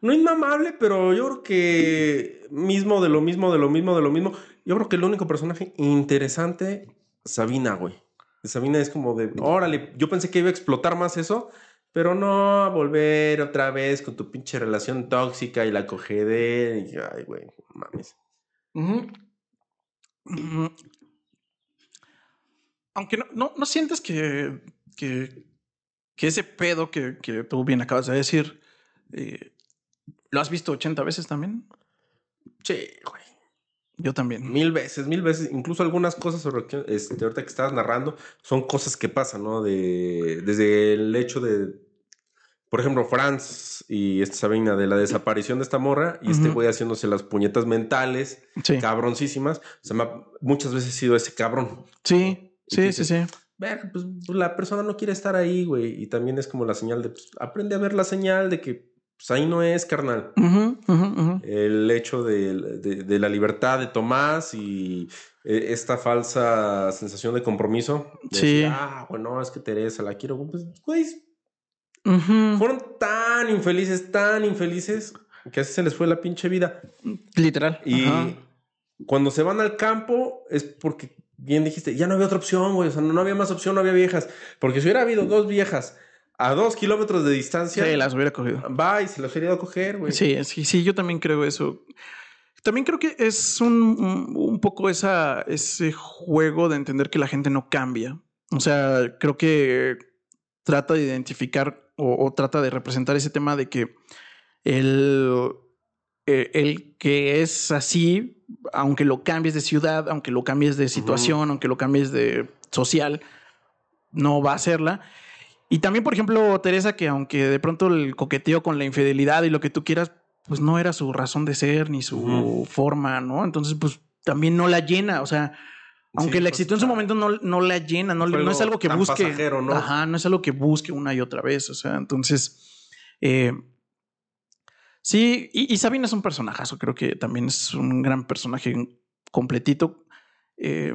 No inmamable, pero yo creo que mismo de lo mismo, de lo mismo, de lo mismo. Yo creo que el único personaje interesante, Sabina, güey. Sabina es como de, órale, yo pensé que iba a explotar más eso, pero no, volver otra vez con tu pinche relación tóxica y la cogedera. Y, ay, güey, mames. Aunque no, no, no sientes que, que, que ese pedo que, que tú bien acabas de decir, eh, ¿lo has visto 80 veces también? Sí, güey. Yo también. Mil veces, mil veces. Incluso algunas cosas sobre que, este, ahorita que estabas narrando son cosas que pasan, ¿no? De, desde el hecho de, por ejemplo, Franz y esta Sabina, de la desaparición de esta morra y este güey haciéndose las puñetas mentales, Sí, cabroncísimas. O sea, me ha- muchas veces he sido ese cabrón. sí, sí, sí, dices, sí. Ver, pues la persona no quiere estar ahí, güey. Y también es como la señal de, pues, aprende a ver la señal de que pues, ahí no es, carnal. El hecho de, de- de la libertad de Tomás y eh, esta falsa sensación de compromiso. de Sí. decir, ah, bueno, es que Teresa la quiero. Pues, güey, Fueron tan infelices, tan infelices, que así se les fue la pinche vida. Literal. Y Ajá. cuando se van al campo es porque, bien dijiste, ya no había otra opción, güey. O sea, no, había más opción, no había viejas. Porque si hubiera habido dos viejas a dos kilómetros de distancia, Sí, las hubiera cogido. va y se las hubiera ido a coger, güey. Sí, sí, sí, yo también creo eso. También creo que es un, un- un poco esa, ese juego de entender que la gente no cambia. O sea, creo que trata de identificar o, trata de representar ese tema de que el, eh, el que es así, aunque lo cambies de ciudad, aunque lo cambies de situación, aunque lo cambies de social, no va a hacerla. Y también, por ejemplo, Teresa, que aunque de pronto el coqueteo con la infidelidad y lo que tú quieras, pues no era su razón de ser ni su forma, ¿no? Entonces, pues también no la llena, o sea, aunque el la pues, en su momento no, no la llena, no, no es algo que busque. ¿no? Ajá, no es algo que busque una y otra vez. O sea, entonces. Eh, sí, y, Sabina es un personajazo. Creo que también es un gran personaje completito. Eh,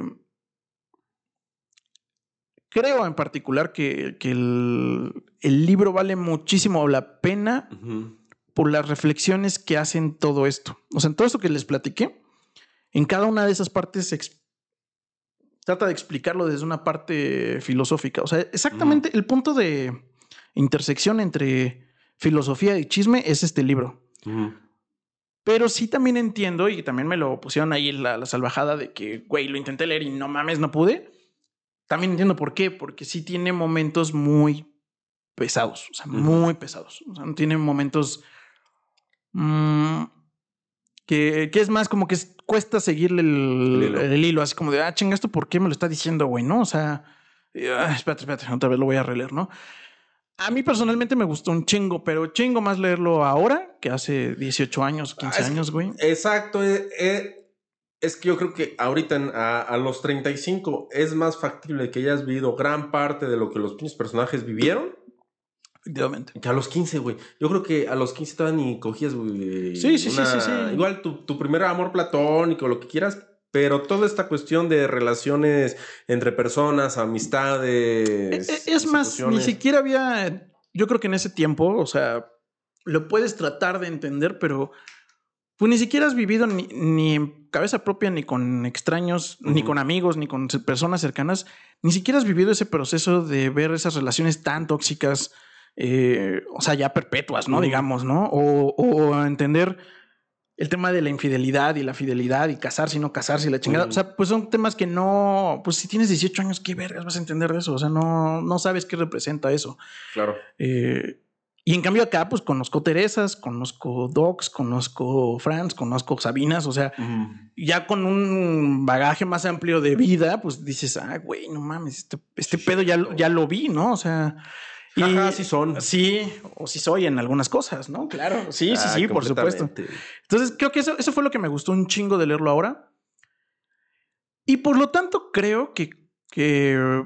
creo en particular que, el, libro vale muchísimo la pena por las reflexiones que hacen todo esto. O sea, en todo esto que les platiqué, en cada una de esas partes se trata de explicarlo desde una parte filosófica. O sea, exactamente el punto de intersección entre filosofía y chisme es este libro. Pero sí también entiendo, y también me lo pusieron ahí la, la salvajada de que, güey, lo intenté leer y no mames, no pude. También entiendo por qué, porque sí tiene momentos muy pesados, o sea, muy pesados. O sea, tiene momentos mm, que, que, es más como que cuesta seguirle el, hilo. así como de, ah, chinga, ¿esto por qué me lo está diciendo, güey? ¿No? O sea, ah, espérate, espérate, otra vez lo voy a releer, ¿no? A mí personalmente me gustó un chingo, pero chingo más leerlo ahora que hace 18 años, 15 ah, años, güey. Exacto. Eh, eh, es que yo creo que ahorita a, a, los 35 es más factible que hayas vivido gran parte de lo que los personajes vivieron Efectivamente. Que a los 15, güey. Yo creo que a los 15 todavía ni cogías, güey. Sí, sí, sí, sí, sí, Igual tu, tu primer amor platónico, lo que quieras, pero toda esta cuestión de relaciones entre personas, amistades. Es, es más, ni siquiera había. Yo creo que en ese tiempo, o sea, lo puedes tratar de entender, pero pues ni siquiera has vivido ni, ni en cabeza propia, ni con extraños, ni con amigos, ni con personas cercanas, ni siquiera has vivido ese proceso de ver esas relaciones tan tóxicas eh, o sea, ya perpetuas, ¿no? Digamos, ¿no? O, o, entender el tema de la infidelidad y la fidelidad y casarse y no casarse y la chingada. O sea, pues son temas que no, pues si tienes 18 años, ¿qué vergas vas a entender de eso? O sea, no, no sabes qué representa eso. Claro. Eh, y en cambio acá, pues conozco Teresas, conozco Docs, conozco Franz, conozco Sabinas, o sea, ya con un bagaje más amplio de vida, pues dices, ah, güey, no mames, este, este pedo ya, ya lo vi, ¿no? O sea, y sí son. Sí, o sí soy en algunas cosas, ¿no? Claro, sí, sí, sí, por supuesto. Entonces, creo que eso, eso fue lo que me gustó un chingo de leerlo ahora. Y por lo tanto, creo que, que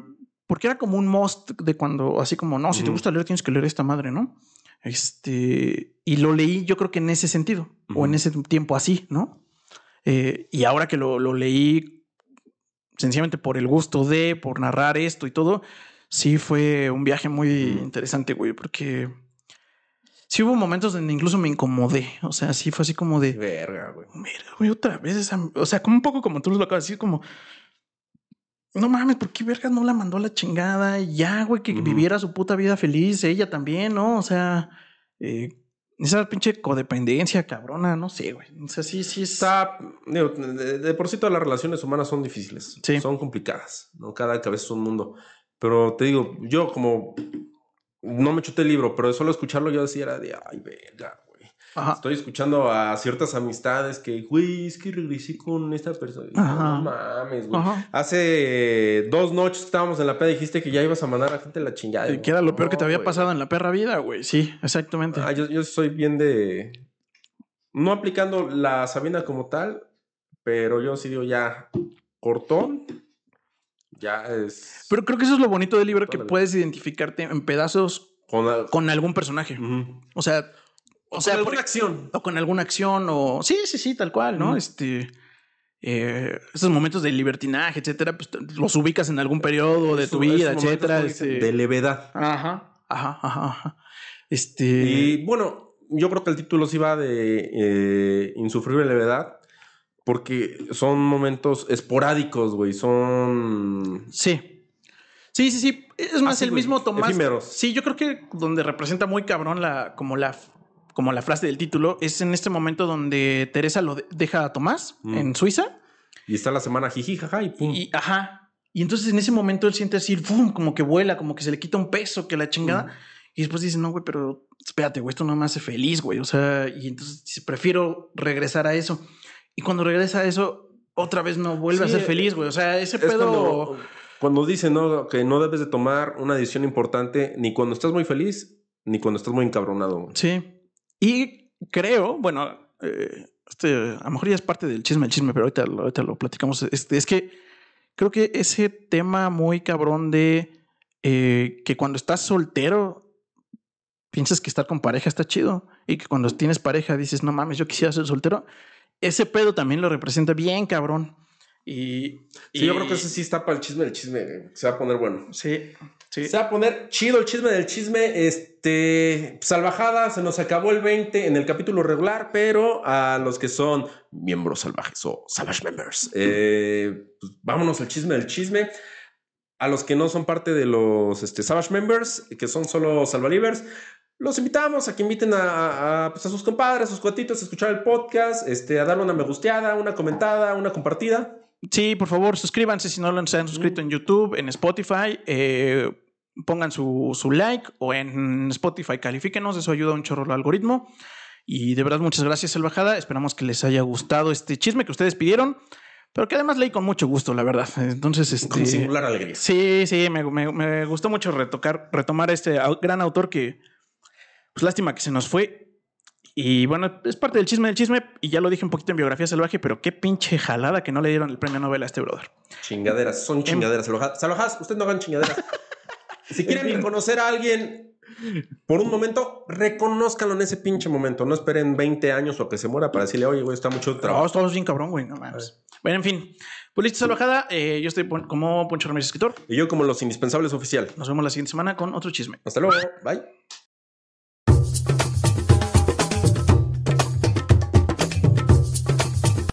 porque era como un must de cuando, así como, no, si te gusta leer, tienes que leer esta madre, ¿no? Este, y lo leí yo creo que en ese sentido, o en ese tiempo así, ¿no? Eh, y ahora que lo, lo leí sencillamente por el gusto de, por narrar esto y todo, sí fue un viaje muy interesante, güey, porque sí hubo momentos donde incluso me incomodé. O sea, sí fue así como de verga, güey. Mira, güey, otra vez O sea, como un poco como tú lo acabas de decir, como no mames, ¿por qué verga no la mandó a la chingada? Ya, güey, que viviera su puta vida feliz, ella también, ¿no? O sea, eh, esa pinche codependencia cabrona, no sé, güey. O sea, sí, sí está. de, por sí todas las relaciones humanas son difíciles. Sí. Son complicadas, ¿no? Cada cabeza es un mundo. Pero te digo, yo como no me chuté el libro, pero de solo escucharlo yo decía era de, ay, verga, güey. Estoy escuchando a ciertas amistades que, güey, es que regresé con esta persona. No mames, güey. Hace dos noches que estábamos en la peda dijiste que ya ibas a mandar a la gente la chingada. Que era lo peor que te había pasado en la perra vida, güey. Sí, exactamente. Ah, yo, yo soy bien de... No aplicando la Sabina como tal, pero yo sí digo ya cortón ya es. Pero creo que eso es lo bonito del libro, que puedes identificarte en pedazos con, algún personaje. O sea. O, sea, con alguna acción. O con alguna acción, o. Sí, sí, sí, tal cual, ¿no? Este. Eh, esos momentos de libertinaje, etcétera, pues los ubicas en algún periodo de tu vida, etcétera. Este de levedad. Ajá, ajá, ajá, Este. Y bueno, yo creo que el título sí va de eh, insufrible levedad porque son momentos esporádicos, güey. Son. Sí. Sí, sí, sí. Es más, el mismo Tomás. Sí, yo creo que donde representa muy cabrón la, como la, como la frase del título, es en este momento donde Teresa lo deja a Tomás mm. en Suiza. Y está la semana jiji, jaja, y pum. Y, ajá. Y entonces en ese momento él siente así, ¡fum! como que vuela, como que se le quita un peso, que la chingada. Y después dice, no, güey, pero espérate, güey, esto no me hace feliz, güey. O sea, y entonces dice, prefiero regresar a eso. Y cuando regresa a eso, otra vez no vuelve a ser feliz, güey. O sea, ese pedo... Cuando, dice, ¿no? Que no debes de tomar una decisión importante ni cuando estás muy feliz, ni cuando estás muy encabronado. Sí. Y creo, bueno, eh, este, a lo mejor ya es parte del chisme, el chisme, pero ahorita, ahorita lo platicamos. Este, es que creo que ese tema muy cabrón de eh, que cuando estás soltero piensas que estar con pareja está chido y que cuando tienes pareja dices, no mames, yo quisiera ser soltero, ese pedo también lo representa bien cabrón. Y, yo creo que ese sí está para el chisme del chisme, se va a poner bueno. Sí, sí. Se va a poner chido el chisme del chisme. Este, salvajada, se nos acabó el 20 en el capítulo regular, pero a los que son miembros salvajes o savage members, eh, pues vámonos al chisme del chisme. A los que no son parte de los este, savage members, que son solo salvalivers, los invitamos a que inviten a, pues, a, sus compadres, a sus cuatitos a escuchar el podcast, este, a darle una me gusteada, una comentada, una compartida. Sí, por favor, suscríbanse si no lo han suscrito en YouTube, en Spotify. Eh, pongan su, su, like o en Spotify califíquenos, eso ayuda un chorro al algoritmo. Y de verdad, muchas gracias, Salvajada. Esperamos que les haya gustado este chisme que ustedes pidieron, pero que además leí con mucho gusto, la verdad. Entonces, este. Con singular alegría. Sí, sí, me, me, me gustó mucho retocar, retomar este gran autor que pues lástima que se nos fue. Y bueno, es parte del chisme del chisme. Y ya lo dije un poquito en biografía salvaje, pero qué pinche jalada que no le dieron el premio Nobel a este brother. Chingaderas, son em- chingaderas. Salvajas, ustedes no hagan chingaderas. [laughs] si quieren reconocer a alguien por un momento, reconózcanlo en ese pinche momento. No esperen 20 años o que se muera para decirle, oye, güey, está mucho trabajo. No, estamos bien cabrón, güey. No mames. Bueno, en fin. Pues listo, salvajada. Eh, yo estoy como Poncho Ramírez, escritor. Y yo como los indispensables oficial. Nos vemos la siguiente semana con otro chisme. Hasta luego. Bye.